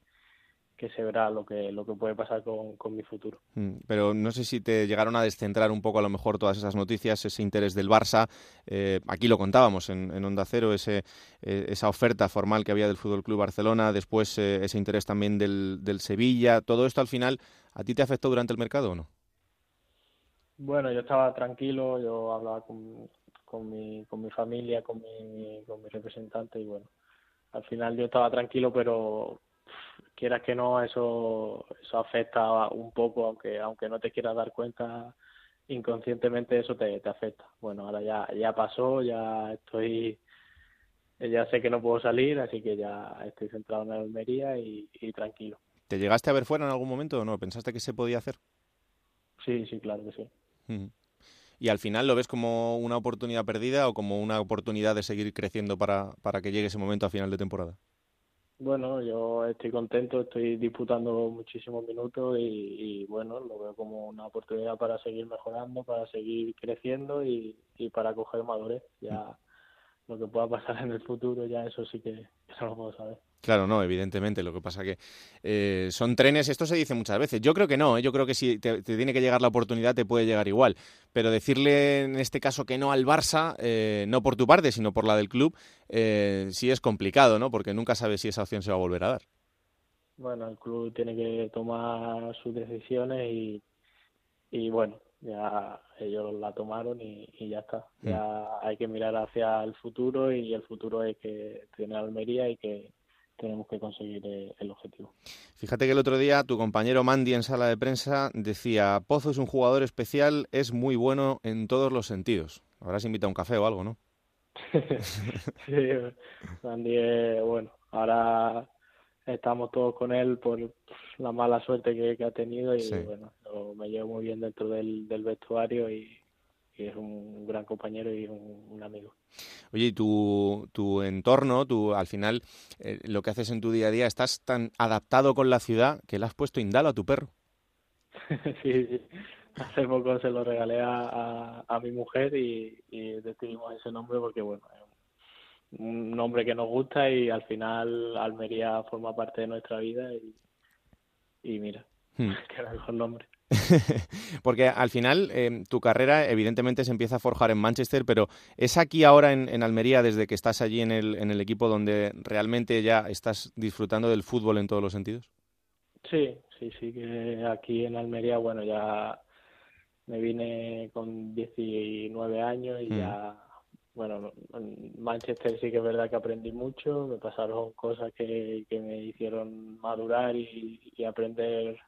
que se verá lo que, lo que puede pasar con, con mi futuro. Mm, pero no sé si te llegaron a descentrar un poco a lo mejor todas esas noticias, ese interés del Barça. Eh, aquí lo contábamos en, en Onda Cero, ese, eh, esa oferta formal que había del Fútbol Club Barcelona, después eh, ese interés también del, del Sevilla. ¿Todo esto al final a ti te afectó durante el mercado o no? Bueno, yo estaba tranquilo, yo hablaba con, con, mi, con mi familia, con mi, con mi representante y bueno, al final yo estaba tranquilo, pero quieras que no, eso, eso afecta un poco, aunque, aunque no te quieras dar cuenta inconscientemente eso te, te afecta. Bueno, ahora ya, ya pasó, ya estoy, ya sé que no puedo salir, así que ya estoy centrado en la Almería y, tranquilo. ¿Te llegaste a ver fuera en algún momento o no? ¿Pensaste que se podía hacer? Sí, sí, claro que sí. ¿Y al final lo ves como una oportunidad perdida o como una oportunidad de seguir creciendo para, para que llegue ese momento a final de temporada? Bueno, yo estoy contento, estoy disputando muchísimos minutos y, bueno, lo veo como una oportunidad para seguir mejorando, para seguir creciendo y, y para coger madurez. Ya lo que pueda pasar en el futuro, ya eso sí que, no lo puedo saber. Claro, no, evidentemente. Lo que pasa que eh, son trenes, esto se dice muchas veces. Yo creo que no, ¿eh? yo creo que si te, tiene que llegar la oportunidad te puede llegar igual. Pero decirle en este caso que no al Barça, eh, no por tu parte, sino por la del club, sí es complicado, ¿no? Porque nunca sabes si esa opción se va a volver a dar. Bueno, el club tiene que tomar sus decisiones y, y bueno, ya ellos la tomaron y, ya está. Mm. Ya hay que mirar hacia el futuro y el futuro es que tiene Almería y que tenemos que conseguir eh, el objetivo. Fíjate que el otro día tu compañero Mandy en sala de prensa decía, Pozo es un jugador especial, es muy bueno en todos los sentidos. Habrás invitado a un café o algo, ¿no? <laughs> sí, Mandy, bueno, ahora estamos todos con él por la mala suerte que, ha tenido y bueno, me llevo muy bien dentro del, vestuario y, es un gran compañero y un, amigo. Oye, y tu, tu entorno, tu, al final, eh, lo que haces en tu día a día, estás tan adaptado con la ciudad que le has puesto Indalo a tu perro. <laughs> sí, sí. Hace poco se lo regalé a, a, mi mujer y, y, decidimos ese nombre porque, bueno, es un nombre que nos gusta y al final Almería forma parte de nuestra vida y, y mira, hmm. <laughs> que era el mejor nombre. <laughs> Porque al final eh, tu carrera evidentemente se empieza a forjar en Manchester, pero ¿es aquí ahora en, Almería desde que estás allí en el, en el equipo donde realmente ya estás disfrutando del fútbol en todos los sentidos? Sí, sí, sí, que aquí en Almería, bueno, ya me vine con 19 años y hmm. ya, bueno, en Manchester sí que es verdad que aprendí mucho, me pasaron cosas que, que me hicieron madurar y aprender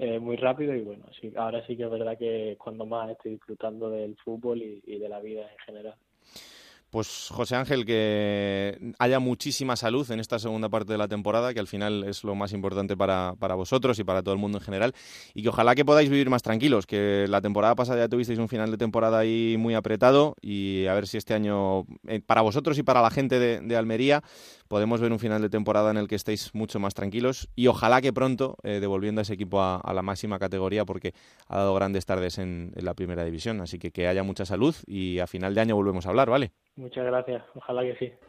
eh, muy rápido y bueno, sí, ahora sí que es verdad que cuando más estoy disfrutando del fútbol y de la vida en general. Pues José Ángel, que haya muchísima salud en esta segunda parte de la temporada, que al final es lo más importante para, para, vosotros y para todo el mundo en general, y que ojalá que podáis vivir más tranquilos, que la temporada pasada ya tuvisteis un final de temporada ahí muy apretado y a ver si este año, eh, para vosotros y para la gente de, Almería, podemos ver un final de temporada en el que estéis mucho más tranquilos y ojalá que pronto eh, devolviendo a ese equipo a, la máxima categoría porque ha dado grandes tardes en, en la primera división, así que que haya mucha salud y a final de año volvemos a hablar, ¿vale? Muchas gracias, ojalá que sí.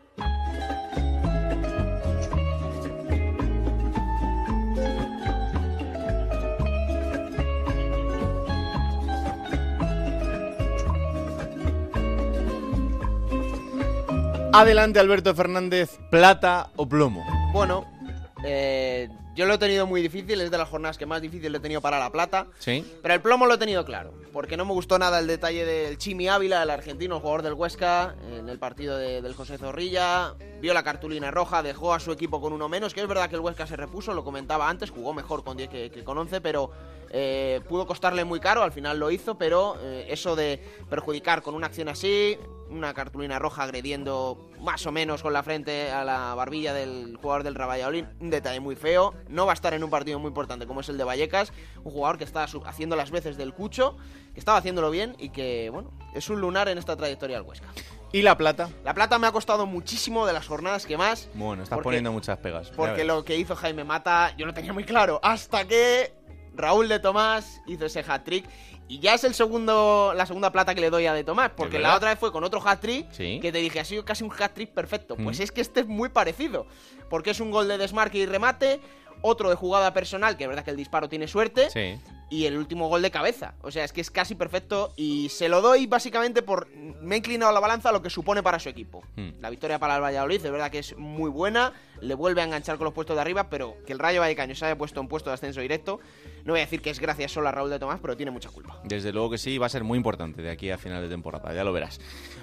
Adelante Alberto Fernández, plata o plomo. Bueno, eh, yo lo he tenido muy difícil, es de las jornadas que más difícil he tenido para la plata. Sí. Pero el plomo lo he tenido claro, porque no me gustó nada el detalle del Chimi Ávila, el argentino, el jugador del Huesca, en el partido del José Zorrilla. Vio la cartulina roja, dejó a su equipo con uno menos, que es verdad que el Huesca se repuso, lo comentaba antes, jugó mejor con 10 que, con 11, pero eh, pudo costarle muy caro, al final lo hizo, pero eh, eso de perjudicar con una acción así, una cartulina roja agrediendo más o menos con la frente a la barbilla del jugador del Ravalladolid, un detalle muy feo. No va a estar en un partido muy importante como es el de Vallecas, un jugador que está haciendo las veces del Cucho, que estaba haciéndolo bien y que, bueno, es un lunar en esta trayectoria del Huesca. ¿Y la plata? La plata me ha costado muchísimo de las jornadas que más. Bueno, estás poniendo muchas pegas. Porque lo que hizo Jaime Mata, yo lo tenía muy claro. Hasta que Raúl de Tomás hizo ese hat-trick y ya es el segundo, la segunda plata que le doy a De Tomás, porque la otra vez fue con otro hat-trick que te dije, ha sido casi un hat-trick perfecto. Pues mm. es que este es muy parecido, porque es un gol de desmarque y remate, otro de jugada personal, que es verdad que el disparo tiene suerte, sí y el último gol de cabeza. O sea, es que es casi perfecto y se lo doy básicamente por... Me he inclinado la balanza a lo que supone para su equipo. Hmm. La victoria para el Valladolid es verdad que es muy buena, le vuelve a enganchar con los puestos de arriba, pero que el Rayo Vallecano se haya puesto en puesto de ascenso directo, no voy a decir que es gracias solo a Raúl de Tomás, pero tiene mucha culpa. Desde luego que sí, va a ser muy importante de aquí a final de temporada, ya lo verás.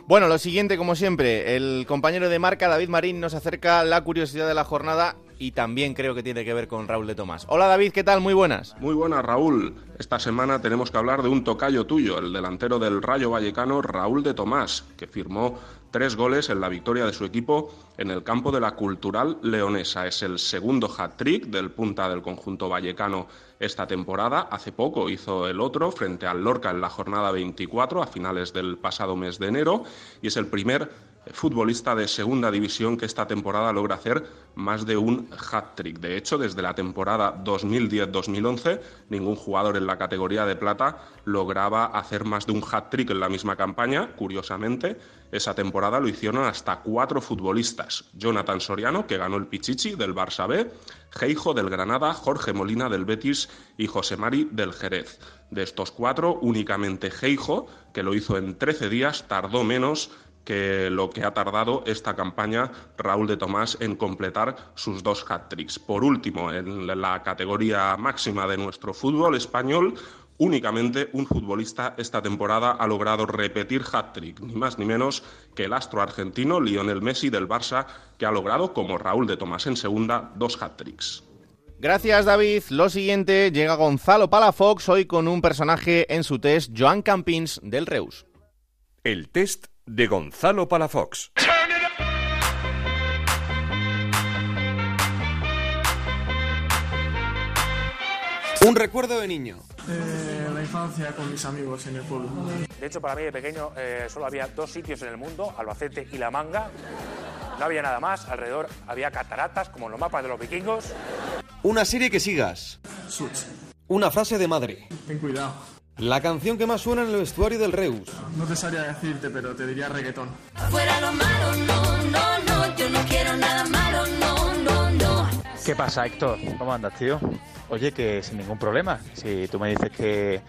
Bueno, lo siguiente, como siempre, el compañero de marca David Marín nos acerca la curiosidad de la jornada y también creo que tiene que ver con Raúl de Tomás. Hola David, ¿qué tal? Muy buenas. Muy buenas Raúl. Esta semana tenemos que hablar de un tocayo tuyo, el delantero del Rayo Vallecano, Raúl de Tomás, que firmó tres goles en la victoria de su equipo en el campo de la Cultural Leonesa. Es el segundo hat-trick del punta del conjunto vallecano esta temporada. Hace poco hizo el otro frente al Lorca en la jornada 24 a finales del pasado mes de enero y es el primer futbolista de segunda división que esta temporada logra hacer más de un hat-trick. De hecho, desde la temporada 2010-2011, ningún jugador en la categoría de plata lograba hacer más de un hat-trick en la misma campaña. Curiosamente, esa temporada lo hicieron hasta cuatro futbolistas. Jonathan Soriano, que ganó el Pichichi del Barça B, Geijo del Granada, Jorge Molina del Betis y José Mari del Jerez. De estos cuatro, únicamente Geijo, que lo hizo en 13 días, tardó menos que lo que ha tardado esta campaña Raúl de Tomás en completar sus dos hat-tricks. Por último, en la categoría máxima de nuestro fútbol español, únicamente un futbolista esta temporada ha logrado repetir hat-trick, ni más ni menos que el astro argentino Lionel Messi del Barça, que ha logrado, como Raúl de Tomás en segunda, dos hat-tricks. Gracias David. Lo siguiente llega Gonzalo Palafox hoy con un personaje en su test, Joan Campins del Reus. El test de Gonzalo Palafox. Un recuerdo de niño. Eh, la infancia con mis amigos en el pueblo. De hecho, para mí de pequeño eh, solo había dos sitios en el mundo, Albacete y La Manga. No había nada más, alrededor había cataratas como en los mapas de los vikingos. Una serie que sigas. Such. Una frase de madre. Ten cuidado. La canción que más suena en el vestuario del Reus. No te sabría decirte, pero te diría reggaetón. Fuera lo malo, no, no, no, yo no quiero nada malo, no, no, no. ¿Qué pasa, Héctor? ¿Cómo andas, tío? Oye, que sin ningún problema. Si tú me dices que,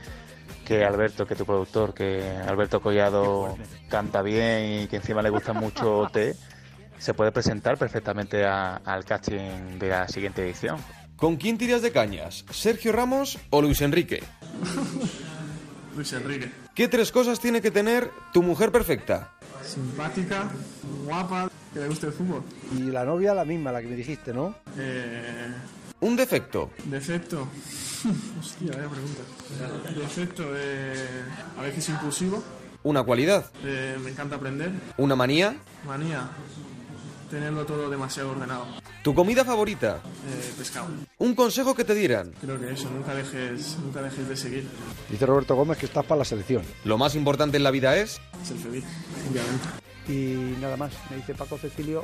que Alberto, que tu productor, que Alberto Collado canta bien y que encima le gusta mucho <laughs> té, se puede presentar perfectamente a- al casting de la siguiente edición. ¿Con quién tiras de cañas? ¿Sergio Ramos o Luis Enrique? <laughs> Luis Enrique. ¿Qué tres cosas tiene que tener tu mujer perfecta? Simpática, guapa, que le guste el fútbol. Y la novia la misma, la que me dijiste, ¿no? Eh, Un defecto. defecto. <laughs> Hostia, vaya pregunta. Defecto, eh, a veces impulsivo. Una cualidad. Eh, me encanta aprender. Una manía. Manía, tenerlo todo demasiado ordenado. Tu comida favorita. Eh, pescado. Un consejo que te dieran. Creo que eso, nunca dejes, nunca dejes de seguir. Dice Roberto Gómez que estás para la selección. Lo más importante en la vida es. Ser feliz, obviamente. Y nada más, me dice Paco Cecilio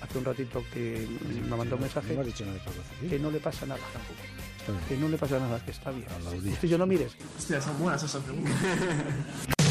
hace un ratito que me mandó un mensaje No has dicho nada de Paco Cecilio. que no le pasa nada tampoco. Que no le pasa nada, que está bien. Usted yo no mires. Hostia, son buenas esas preguntas. <laughs>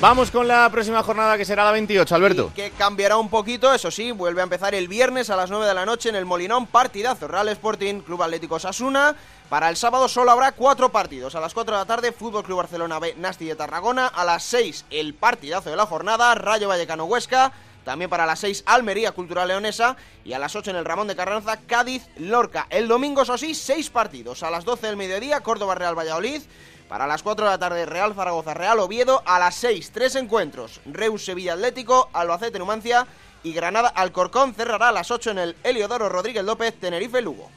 Vamos con la próxima jornada que será la 28, Alberto. que cambiará un poquito, eso sí, vuelve a empezar el viernes a las 9 de la noche en el Molinón, partidazo Real Sporting, Club Atlético Sasuna. Para el sábado solo habrá cuatro partidos. A las 4 de la tarde, Fútbol Club Barcelona B, Nasti de Tarragona. A las 6, el partidazo de la jornada, Rayo Vallecano Huesca. También para las 6, Almería Cultural Leonesa. Y a las 8 en el Ramón de Carranza, Cádiz Lorca. El domingo, eso sí, 6 partidos. A las 12 del mediodía, Córdoba Real Valladolid. Para las 4 de la tarde, Real Zaragoza, Real Oviedo. A las 6, tres encuentros. Reus Sevilla Atlético, Albacete Numancia y Granada Alcorcón cerrará a las 8 en el Heliodoro Rodríguez López, Tenerife Lugo.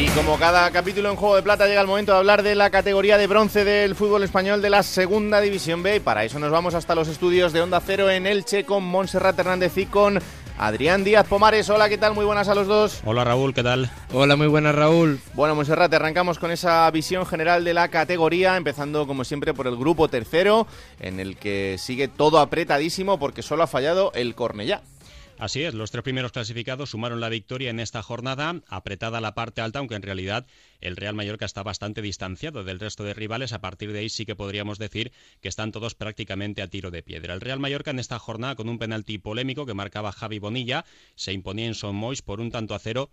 Y como cada capítulo en Juego de Plata llega el momento de hablar de la categoría de bronce del fútbol español de la Segunda División B y para eso nos vamos hasta los estudios de Onda Cero en Elche con Montserrat Hernández y con Adrián Díaz Pomares. Hola, ¿qué tal? Muy buenas a los dos. Hola Raúl, ¿qué tal? Hola, muy buenas Raúl. Bueno, Monserrat, arrancamos con esa visión general de la categoría, empezando como siempre por el grupo tercero, en el que sigue todo apretadísimo porque solo ha fallado el Cornellá. Así es, los tres primeros clasificados sumaron la victoria en esta jornada, apretada la parte alta, aunque en realidad el Real Mallorca está bastante distanciado del resto de rivales. A partir de ahí sí que podríamos decir que están todos prácticamente a tiro de piedra. El Real Mallorca en esta jornada, con un penalti polémico que marcaba Javi Bonilla, se imponía en Son Mois por un tanto a cero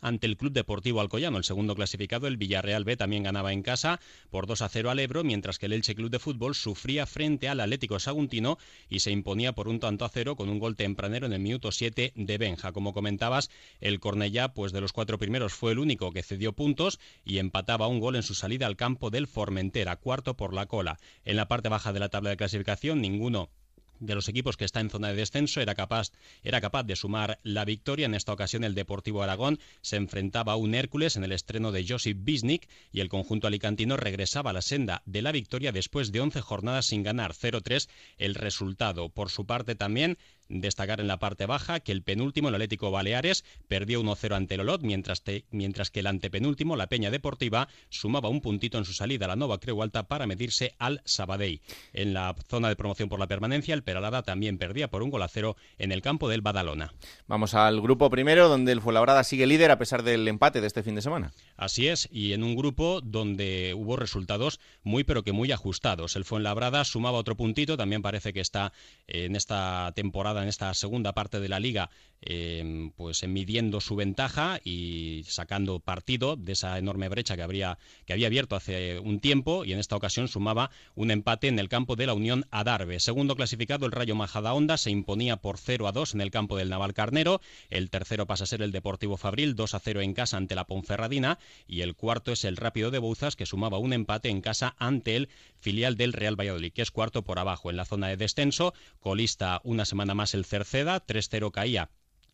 ante el Club Deportivo Alcoyano. El segundo clasificado, el Villarreal B, también ganaba en casa por 2 a 0 al Ebro, mientras que el Elche Club de Fútbol sufría frente al Atlético Saguntino y se imponía por un tanto a cero con un gol tempranero en el minuto 7 de Benja. Como comentabas, el Cornellá, pues de los cuatro primeros, fue el único que cedió puntos y empataba un gol en su salida al campo del Formentera, cuarto por la cola. En la parte baja de la tabla de clasificación, ninguno de los equipos que está en zona de descenso era capaz, era capaz de sumar la victoria. En esta ocasión el Deportivo Aragón se enfrentaba a un Hércules en el estreno de Josip Bisnik y el conjunto alicantino regresaba a la senda de la victoria después de 11 jornadas sin ganar 0-3 el resultado. Por su parte también Destacar en la parte baja que el penúltimo, el Atlético Baleares, perdió 1-0 ante el Olot, mientras, mientras que el antepenúltimo, la Peña Deportiva, sumaba un puntito en su salida a la Nova Creu Alta para medirse al Sabadell. En la zona de promoción por la permanencia, el Peralada también perdía por un gol a cero en el campo del Badalona. Vamos al grupo primero, donde el Fuenlabrada sigue líder a pesar del empate de este fin de semana. Así es, y en un grupo donde hubo resultados muy pero que muy ajustados. El Fuenlabrada sumaba otro puntito, también parece que está en esta temporada en esta segunda parte de la liga, eh, pues midiendo su ventaja y sacando partido de esa enorme brecha que, habría, que había abierto hace un tiempo y en esta ocasión sumaba un empate en el campo de la Unión Adarve. Segundo clasificado, el Rayo Majadahonda se imponía por 0 a 2 en el campo del Naval Carnero. El tercero pasa a ser el Deportivo Fabril, 2 a 0 en casa ante la Ponferradina. Y el cuarto es el Rápido de Bouzas, que sumaba un empate en casa ante el filial del Real Valladolid, que es cuarto por abajo en la zona de descenso. Colista una semana más el Cerceda, 3-0 caía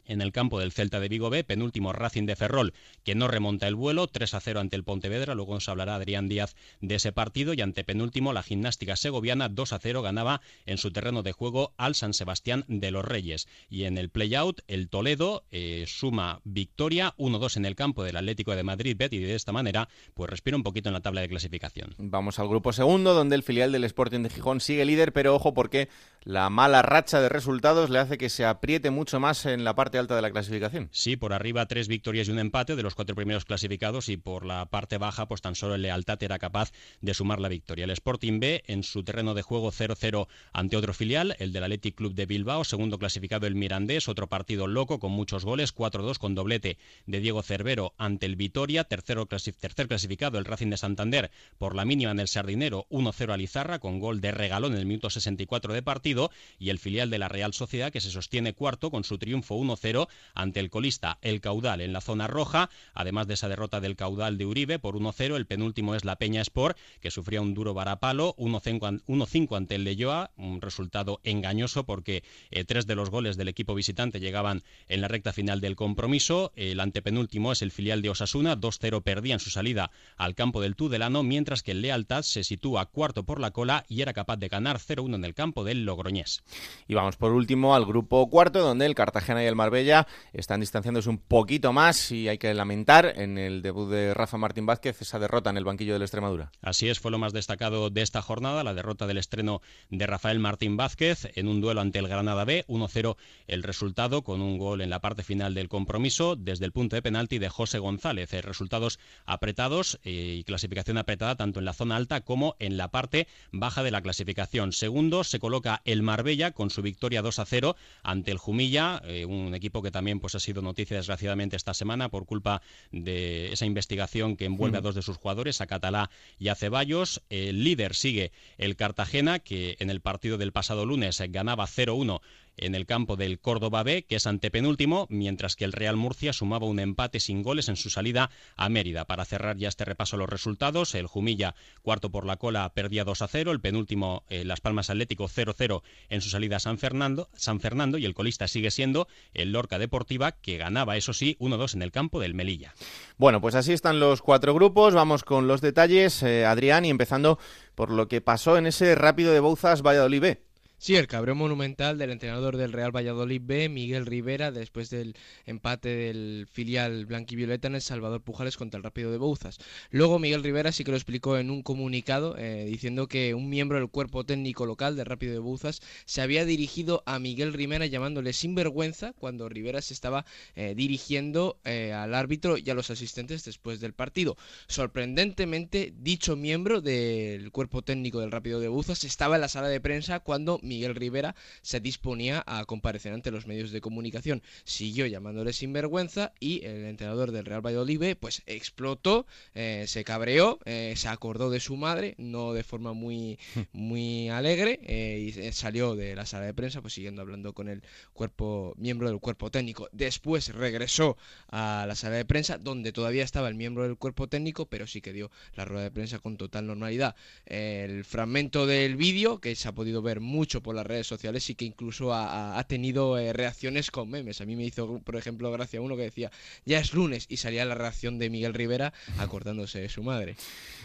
en el campo del Celta de Vigo B, penúltimo Racing de Ferrol, que no remonta el vuelo, 3 a 0 ante el Pontevedra, luego nos hablará Adrián Díaz de ese partido, y ante penúltimo la gimnástica segoviana, 2 a 0 ganaba en su terreno de juego al San Sebastián de los Reyes. Y en el play-out, el Toledo eh, suma victoria, 1-2 en el campo del Atlético de Madrid Bet, y de esta manera, pues respira un poquito en la tabla de clasificación. Vamos al grupo segundo, donde el filial del Sporting de Gijón sigue líder, pero ojo porque la mala racha de resultados le hace que se apriete mucho más en la parte alta de la clasificación. Sí, por arriba tres victorias y un empate de los cuatro primeros clasificados y por la parte baja pues tan solo el Lealtad era capaz de sumar la victoria. El Sporting B en su terreno de juego 0-0 ante otro filial, el del Athletic Club de Bilbao, segundo clasificado el Mirandés, otro partido loco con muchos goles, 4-2 con doblete de Diego Cervero ante el Vitoria, tercero tercer clasificado el Racing de Santander por la mínima en el Sardinero, 1-0 a Lizarra con gol de regalón en el minuto 64 de partido y el filial de la Real Sociedad que se sostiene cuarto con su triunfo 1-0 ante el colista El Caudal en la zona roja, además de esa derrota del Caudal de Uribe por 1-0, el penúltimo es la Peña Sport, que sufría un duro varapalo, 1-5 ante el Leyoa, un resultado engañoso porque eh, tres de los goles del equipo visitante llegaban en la recta final del compromiso, el antepenúltimo es el filial de Osasuna, 2-0 perdía en su salida al campo del Tudelano, mientras que el Lealtad se sitúa cuarto por la cola y era capaz de ganar 0-1 en el campo del Logroñés. Y vamos por último al grupo cuarto, donde el Cartagena y el Marbella están distanciándose un poquito más y hay que lamentar en el debut de Rafa Martín Vázquez esa derrota en el banquillo de la Extremadura. Así es, fue lo más destacado de esta jornada, la derrota del estreno de Rafael Martín Vázquez en un duelo ante el Granada B, 1-0 el resultado con un gol en la parte final del compromiso desde el punto de penalti de José González. Eh, resultados apretados eh, y clasificación apretada tanto en la zona alta como en la parte baja de la clasificación. Segundo se coloca el Marbella con su victoria 2-0 ante el Jumilla, eh, un equipo que también pues ha sido noticia desgraciadamente esta semana por culpa de esa investigación que envuelve a dos de sus jugadores, a Catalá y a Ceballos. El líder sigue el Cartagena, que en el partido del pasado lunes ganaba 0-1 en el campo del Córdoba B, que es antepenúltimo, mientras que el Real Murcia sumaba un empate sin goles en su salida a Mérida. Para cerrar ya este repaso los resultados, el Jumilla, cuarto por la cola, perdía 2 a 0, el penúltimo eh, Las Palmas Atlético 0-0 en su salida a San Fernando, San Fernando y el colista sigue siendo el Lorca Deportiva, que ganaba, eso sí, 1-2 en el campo del Melilla. Bueno, pues así están los cuatro grupos, vamos con los detalles, eh, Adrián, y empezando por lo que pasó en ese rápido de Bouzas Valladolid B. Sí, el cabrón monumental del entrenador del Real Valladolid B, Miguel Rivera, después del empate del filial blanquivioleta en el Salvador Pujales contra el Rápido de Bouzas. Luego Miguel Rivera sí que lo explicó en un comunicado eh, diciendo que un miembro del cuerpo técnico local del Rápido de Bouzas se había dirigido a Miguel Rivera llamándole sinvergüenza cuando Rivera se estaba eh, dirigiendo eh, al árbitro y a los asistentes después del partido. Sorprendentemente, dicho miembro del cuerpo técnico del Rápido de Bouzas estaba en la sala de prensa cuando Miguel Rivera se disponía a comparecer ante los medios de comunicación. Siguió llamándole sinvergüenza y el entrenador del Real Valladolid pues explotó, eh, se cabreó, eh, se acordó de su madre, no de forma muy, <laughs> muy alegre, eh, y salió de la sala de prensa pues siguiendo hablando con el cuerpo, miembro del cuerpo técnico. Después regresó a la sala de prensa donde todavía estaba el miembro del cuerpo técnico, pero sí que dio la rueda de prensa con total normalidad. El fragmento del vídeo, que se ha podido ver mucho por las redes sociales, sí que incluso ha, tenido eh, reacciones con memes. A mí me hizo, por ejemplo, gracia uno que decía, ya es lunes, y salía la reacción de Miguel Rivera acordándose de su madre.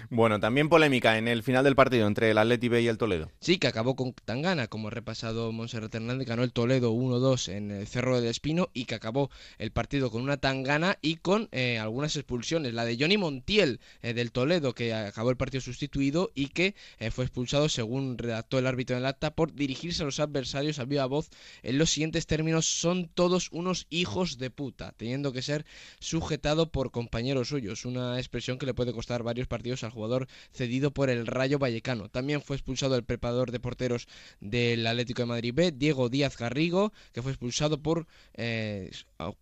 Bueno, también polémica en el final del partido entre el Atleti B y el Toledo. Sí, que acabó con Tangana, como ha repasado Monserrat Hernández, ganó el Toledo 1-2 en el Cerro del Espino y que acabó el partido con una Tangana y con eh, algunas expulsiones. La de Johnny Montiel eh, del Toledo, que acabó el partido sustituido y que fue expulsado, según redactó el árbitro en el acta, por dirigirse a los adversarios a viva voz en los siguientes términos: son todos unos hijos de puta, teniendo que ser sujetado por compañeros suyos. Una expresión que le puede costar varios partidos al jugador cedido por el Rayo Vallecano. También fue expulsado el preparador de porteros del Atlético de Madrid B, Diego Díaz Garrigo, que fue expulsado por, eh,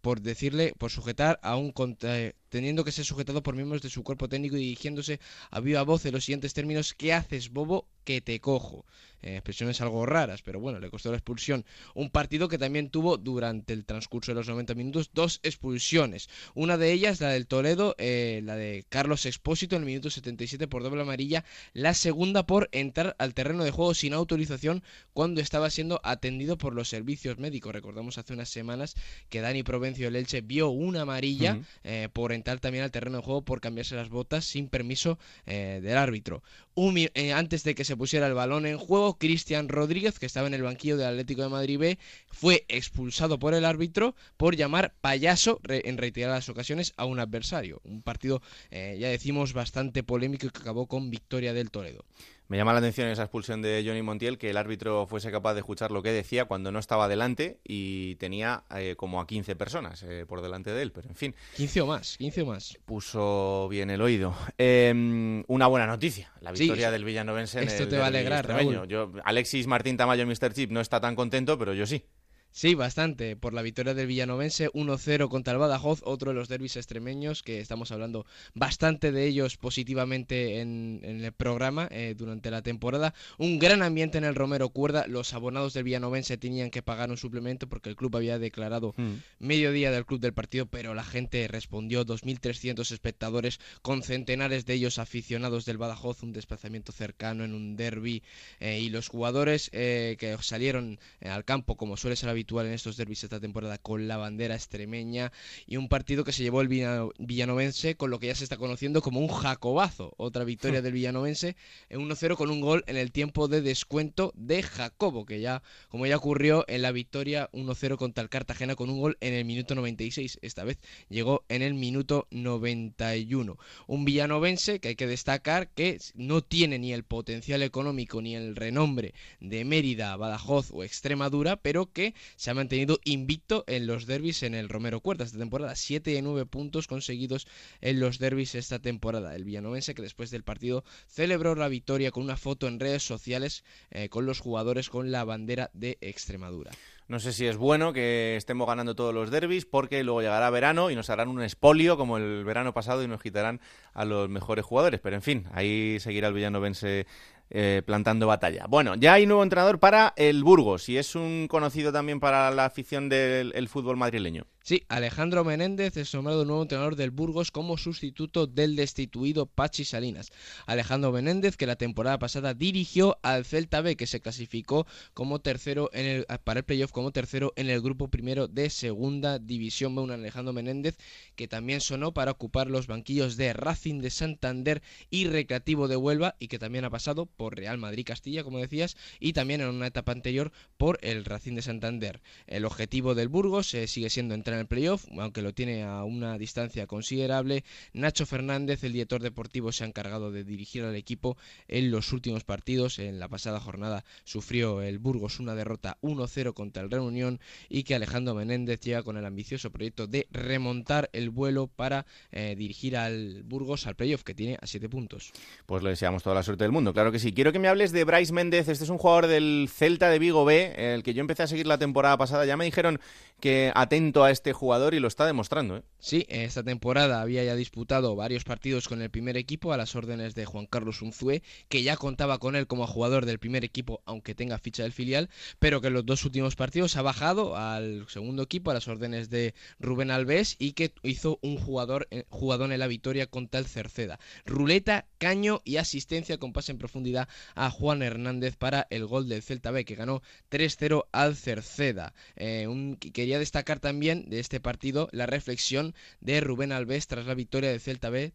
por decirle, por sujetar a un eh, teniendo que ser sujetado por miembros de su cuerpo técnico y dirigiéndose a viva voz en los siguientes términos: ¿Qué haces, bobo? Que te cojo. Eh, expresiones algo raras, pero bueno, le costó la expulsión. Un partido que también tuvo durante el transcurso de los 90 minutos dos expulsiones. Una de ellas, la del Toledo, eh, la de Carlos Expósito en el minuto 77 por doble amarilla. La segunda por entrar al terreno de juego sin autorización cuando estaba siendo atendido por los servicios médicos. Recordamos hace unas semanas que Dani Provencio del Elche vio una amarilla eh, por entrar también al terreno de juego por cambiarse las botas sin permiso del árbitro. Un antes de que se pusiera el balón en juego, Cristian Rodríguez, que estaba en el banquillo del Atlético de Madrid B, fue expulsado por el árbitro por llamar payaso en reiteradas ocasiones a un adversario. Un partido, eh, ya decimos, bastante polémico y que acabó con victoria del Toledo. Me llama la atención esa expulsión de Johnny Montiel, que el árbitro fuese capaz de escuchar lo que decía cuando no estaba delante y tenía eh, como a 15 personas eh, por delante de él, pero en fin. 15 o más, 15 o más. Puso bien el oído. Eh, una buena noticia, la victoria del Villanovense en esto el te va a alegrar. Raúl. Yo, Alexis Martín Tamayo, Mr. Chip, no está tan contento, pero yo sí. Sí, bastante. Por la victoria del Villanovense 1-0 contra el Badajoz, otro de los derbis extremeños que estamos hablando bastante de ellos positivamente en, en el programa eh, durante la temporada. Un gran ambiente en el Romero Cuerda. Los abonados del Villanovense tenían que pagar un suplemento porque el club había declarado mediodía del club del partido, pero la gente respondió. 2.300 espectadores con centenares de ellos aficionados del Badajoz, un desplazamiento cercano en un derby eh, y los jugadores eh, que salieron eh, al campo como suele ser habitual en estos derbis esta temporada con la bandera extremeña y un partido que se llevó el Villa- villanovense con lo que ya se está conociendo como un jacobazo. Otra victoria <laughs> del villanovense en 1-0 con un gol en el tiempo de descuento de Jacobo, que ya, como ya ocurrió en la victoria 1-0 contra el Cartagena con un gol en el minuto 96. Esta vez llegó en el minuto 91. Un villanovense que hay que destacar que no tiene ni el potencial económico ni el renombre de Mérida, Badajoz o Extremadura, pero que se ha mantenido invicto en los derbis en el Romero Cuerda esta temporada. 7 de 9 puntos conseguidos en los derbis esta temporada. El villanovense que después del partido celebró la victoria con una foto en redes sociales eh, con los jugadores con la bandera de Extremadura. No sé si es bueno que estemos ganando todos los derbis porque luego llegará verano y nos harán un espolio como el verano pasado y nos quitarán a los mejores jugadores. Pero en fin, ahí seguirá el villanovense eh, plantando batalla. Bueno, ya hay nuevo entrenador para el Burgos y es un conocido también para la afición del el fútbol madrileño. Sí, Alejandro Menéndez es nombrado nuevo entrenador del Burgos como sustituto del destituido Pachi Salinas. Alejandro Menéndez, que la temporada pasada dirigió al Celta B, que se clasificó como tercero en el, para el playoff como tercero en el grupo primero de Segunda División B. Un Alejandro Menéndez que también sonó para ocupar los banquillos de Racing de Santander y Recreativo de Huelva y que también ha pasado por Real Madrid Castilla, como decías, y también en una etapa anterior por el Racing de Santander. El objetivo del Burgos eh, sigue siendo entrar el playoff, aunque lo tiene a una distancia considerable. Nacho Fernández, el director deportivo, se ha encargado de dirigir al equipo en los últimos partidos. En la pasada jornada sufrió el Burgos una derrota 1-0 contra el Reunión y que Alejandro Menéndez llega con el ambicioso proyecto de remontar el vuelo para eh, dirigir al Burgos al playoff, que tiene a 7 puntos. Pues le deseamos toda la suerte del mundo, claro que sí. Quiero que me hables de Bryce Méndez. Este es un jugador del Celta de Vigo B, el que yo empecé a seguir la temporada pasada. Ya me dijeron que atento a este jugador y lo está demostrando. ¿eh? Sí, esta temporada había ya disputado varios partidos con el primer equipo a las órdenes de Juan Carlos Unzué, que ya contaba con él como jugador del primer equipo, aunque tenga ficha del filial, pero que en los dos últimos partidos ha bajado al segundo equipo a las órdenes de Rubén Alves y que hizo un jugador eh, jugadón en la victoria contra el Cerceda. Ruleta, caño y asistencia con pase en profundidad a Juan Hernández para el gol del Celta B, que ganó 3-0 al Cerceda. Eh, un, destacar también de este partido la reflexión de Rubén Alves tras la victoria del Celta B,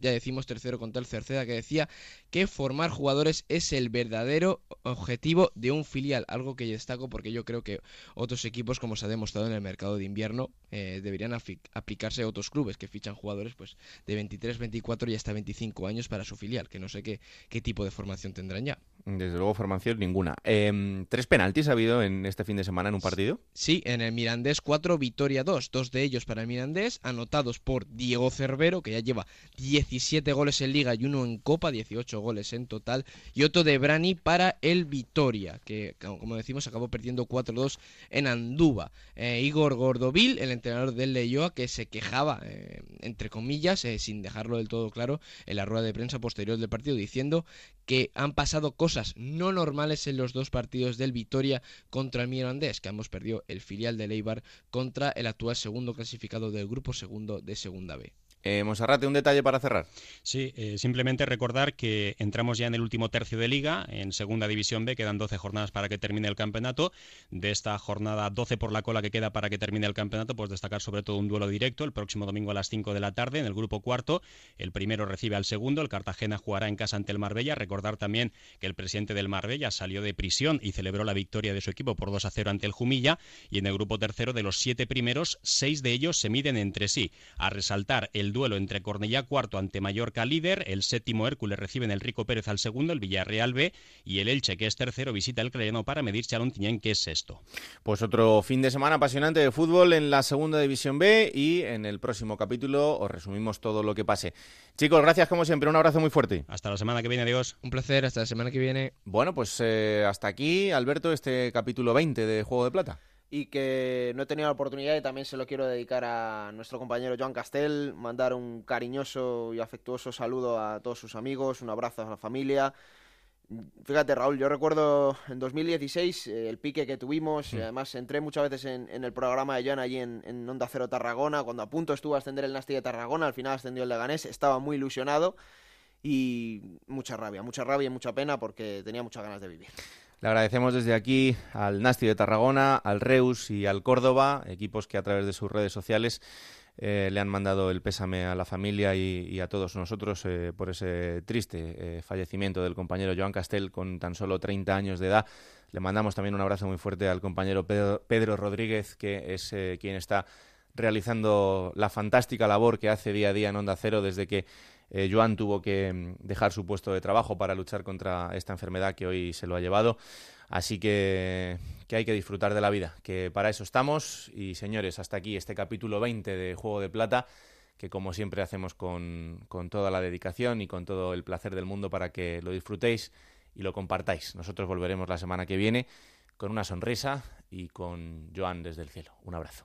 ya decimos tercero contra el Cerceda, que decía que formar jugadores es el verdadero objetivo de un filial, algo que destaco porque yo creo que otros equipos, como se ha demostrado en el mercado de invierno, eh, deberían aplicarse a otros clubes que fichan jugadores pues de 23, 24 y hasta 25 años para su filial, que no sé qué, qué tipo de formación tendrán ya. Desde luego, formación ninguna. Eh, ¿Tres penaltis ha habido en este fin de semana en un partido? Sí, en el Mirandés 4, Vitoria 2. Dos de ellos para el Mirandés, anotados por Diego Cervero, que ya lleva 17 goles en Liga y uno en Copa, 18 goles en total. Y otro de Brani para el Vitoria, que como decimos acabó perdiendo 4-2 en Andúba. Eh, Igor Gordovil, el entrenador del Leyoa, que se quejaba, eh, entre comillas, eh, sin dejarlo del todo claro, en la rueda de prensa posterior del partido, diciendo que han pasado cosas no normales en los dos partidos del Vitoria contra el Mirandés, que ambos perdió el filial de Contra el actual segundo clasificado del grupo segundo de Segunda B. Eh, Monserrate, un detalle para cerrar. Sí, eh, simplemente recordar que entramos ya en el último tercio de liga, en Segunda División B, quedan 12 jornadas para que termine el campeonato. De esta jornada, 12 por la cola que queda para que termine el campeonato, pues destacar sobre todo un duelo directo el próximo domingo a las 5 de la tarde en el grupo cuarto. El primero recibe al segundo, el Cartagena jugará en casa ante el Marbella. Recordar también que el presidente del Marbella salió de prisión y celebró la victoria de su equipo por 2 a 0 ante el Jumilla. Y en el grupo tercero, de los siete primeros, seis de ellos se miden entre sí. A resaltar el duelo entre Cornellá cuarto ante Mallorca líder, el séptimo Hércules recibe en el Rico Pérez al segundo, el Villarreal B y el Elche que es tercero visita el Creyano para medirse al Ontiñán que es sexto. Pues otro fin de semana apasionante de fútbol en la segunda división B y en el próximo capítulo os resumimos todo lo que pase. Chicos, gracias como siempre, un abrazo muy fuerte. Hasta la semana que viene, adiós. Un placer, hasta la semana que viene. Bueno, pues eh, hasta aquí, Alberto, este capítulo 20 de Juego de Plata y que no he tenido la oportunidad y también se lo quiero dedicar a nuestro compañero Joan Castel, mandar un cariñoso y afectuoso saludo a todos sus amigos, un abrazo a la familia. Fíjate, Raúl, yo recuerdo en 2016 eh, el pique que tuvimos, y además entré muchas veces en, el programa de Joan allí en, en, Onda Cero Tarragona, cuando a punto estuvo a ascender el Nasti de Tarragona, al final ascendió el Leganés, estaba muy ilusionado y mucha rabia, mucha rabia y mucha pena porque tenía muchas ganas de vivir. Le agradecemos desde aquí al Nasti de Tarragona, al Reus y al Córdoba, equipos que a través de sus redes sociales eh, le han mandado el pésame a la familia y, a todos nosotros eh, por ese triste eh, fallecimiento del compañero Joan Castel con tan solo 30 años de edad. Le mandamos también un abrazo muy fuerte al compañero Pedro, Pedro Rodríguez, que es quien está realizando la fantástica labor que hace día a día en Onda Cero desde que eh, Joan tuvo que mm, dejar su puesto de trabajo para luchar contra esta enfermedad que hoy se lo ha llevado. Así que, hay que disfrutar de la vida, que para eso estamos. Y señores, hasta aquí este capítulo 20 de Juego de Plata, que como siempre hacemos con toda la dedicación y con todo el placer del mundo para que lo disfrutéis y lo compartáis. Nosotros volveremos la semana que viene con una sonrisa y con Joan desde el cielo. Un abrazo.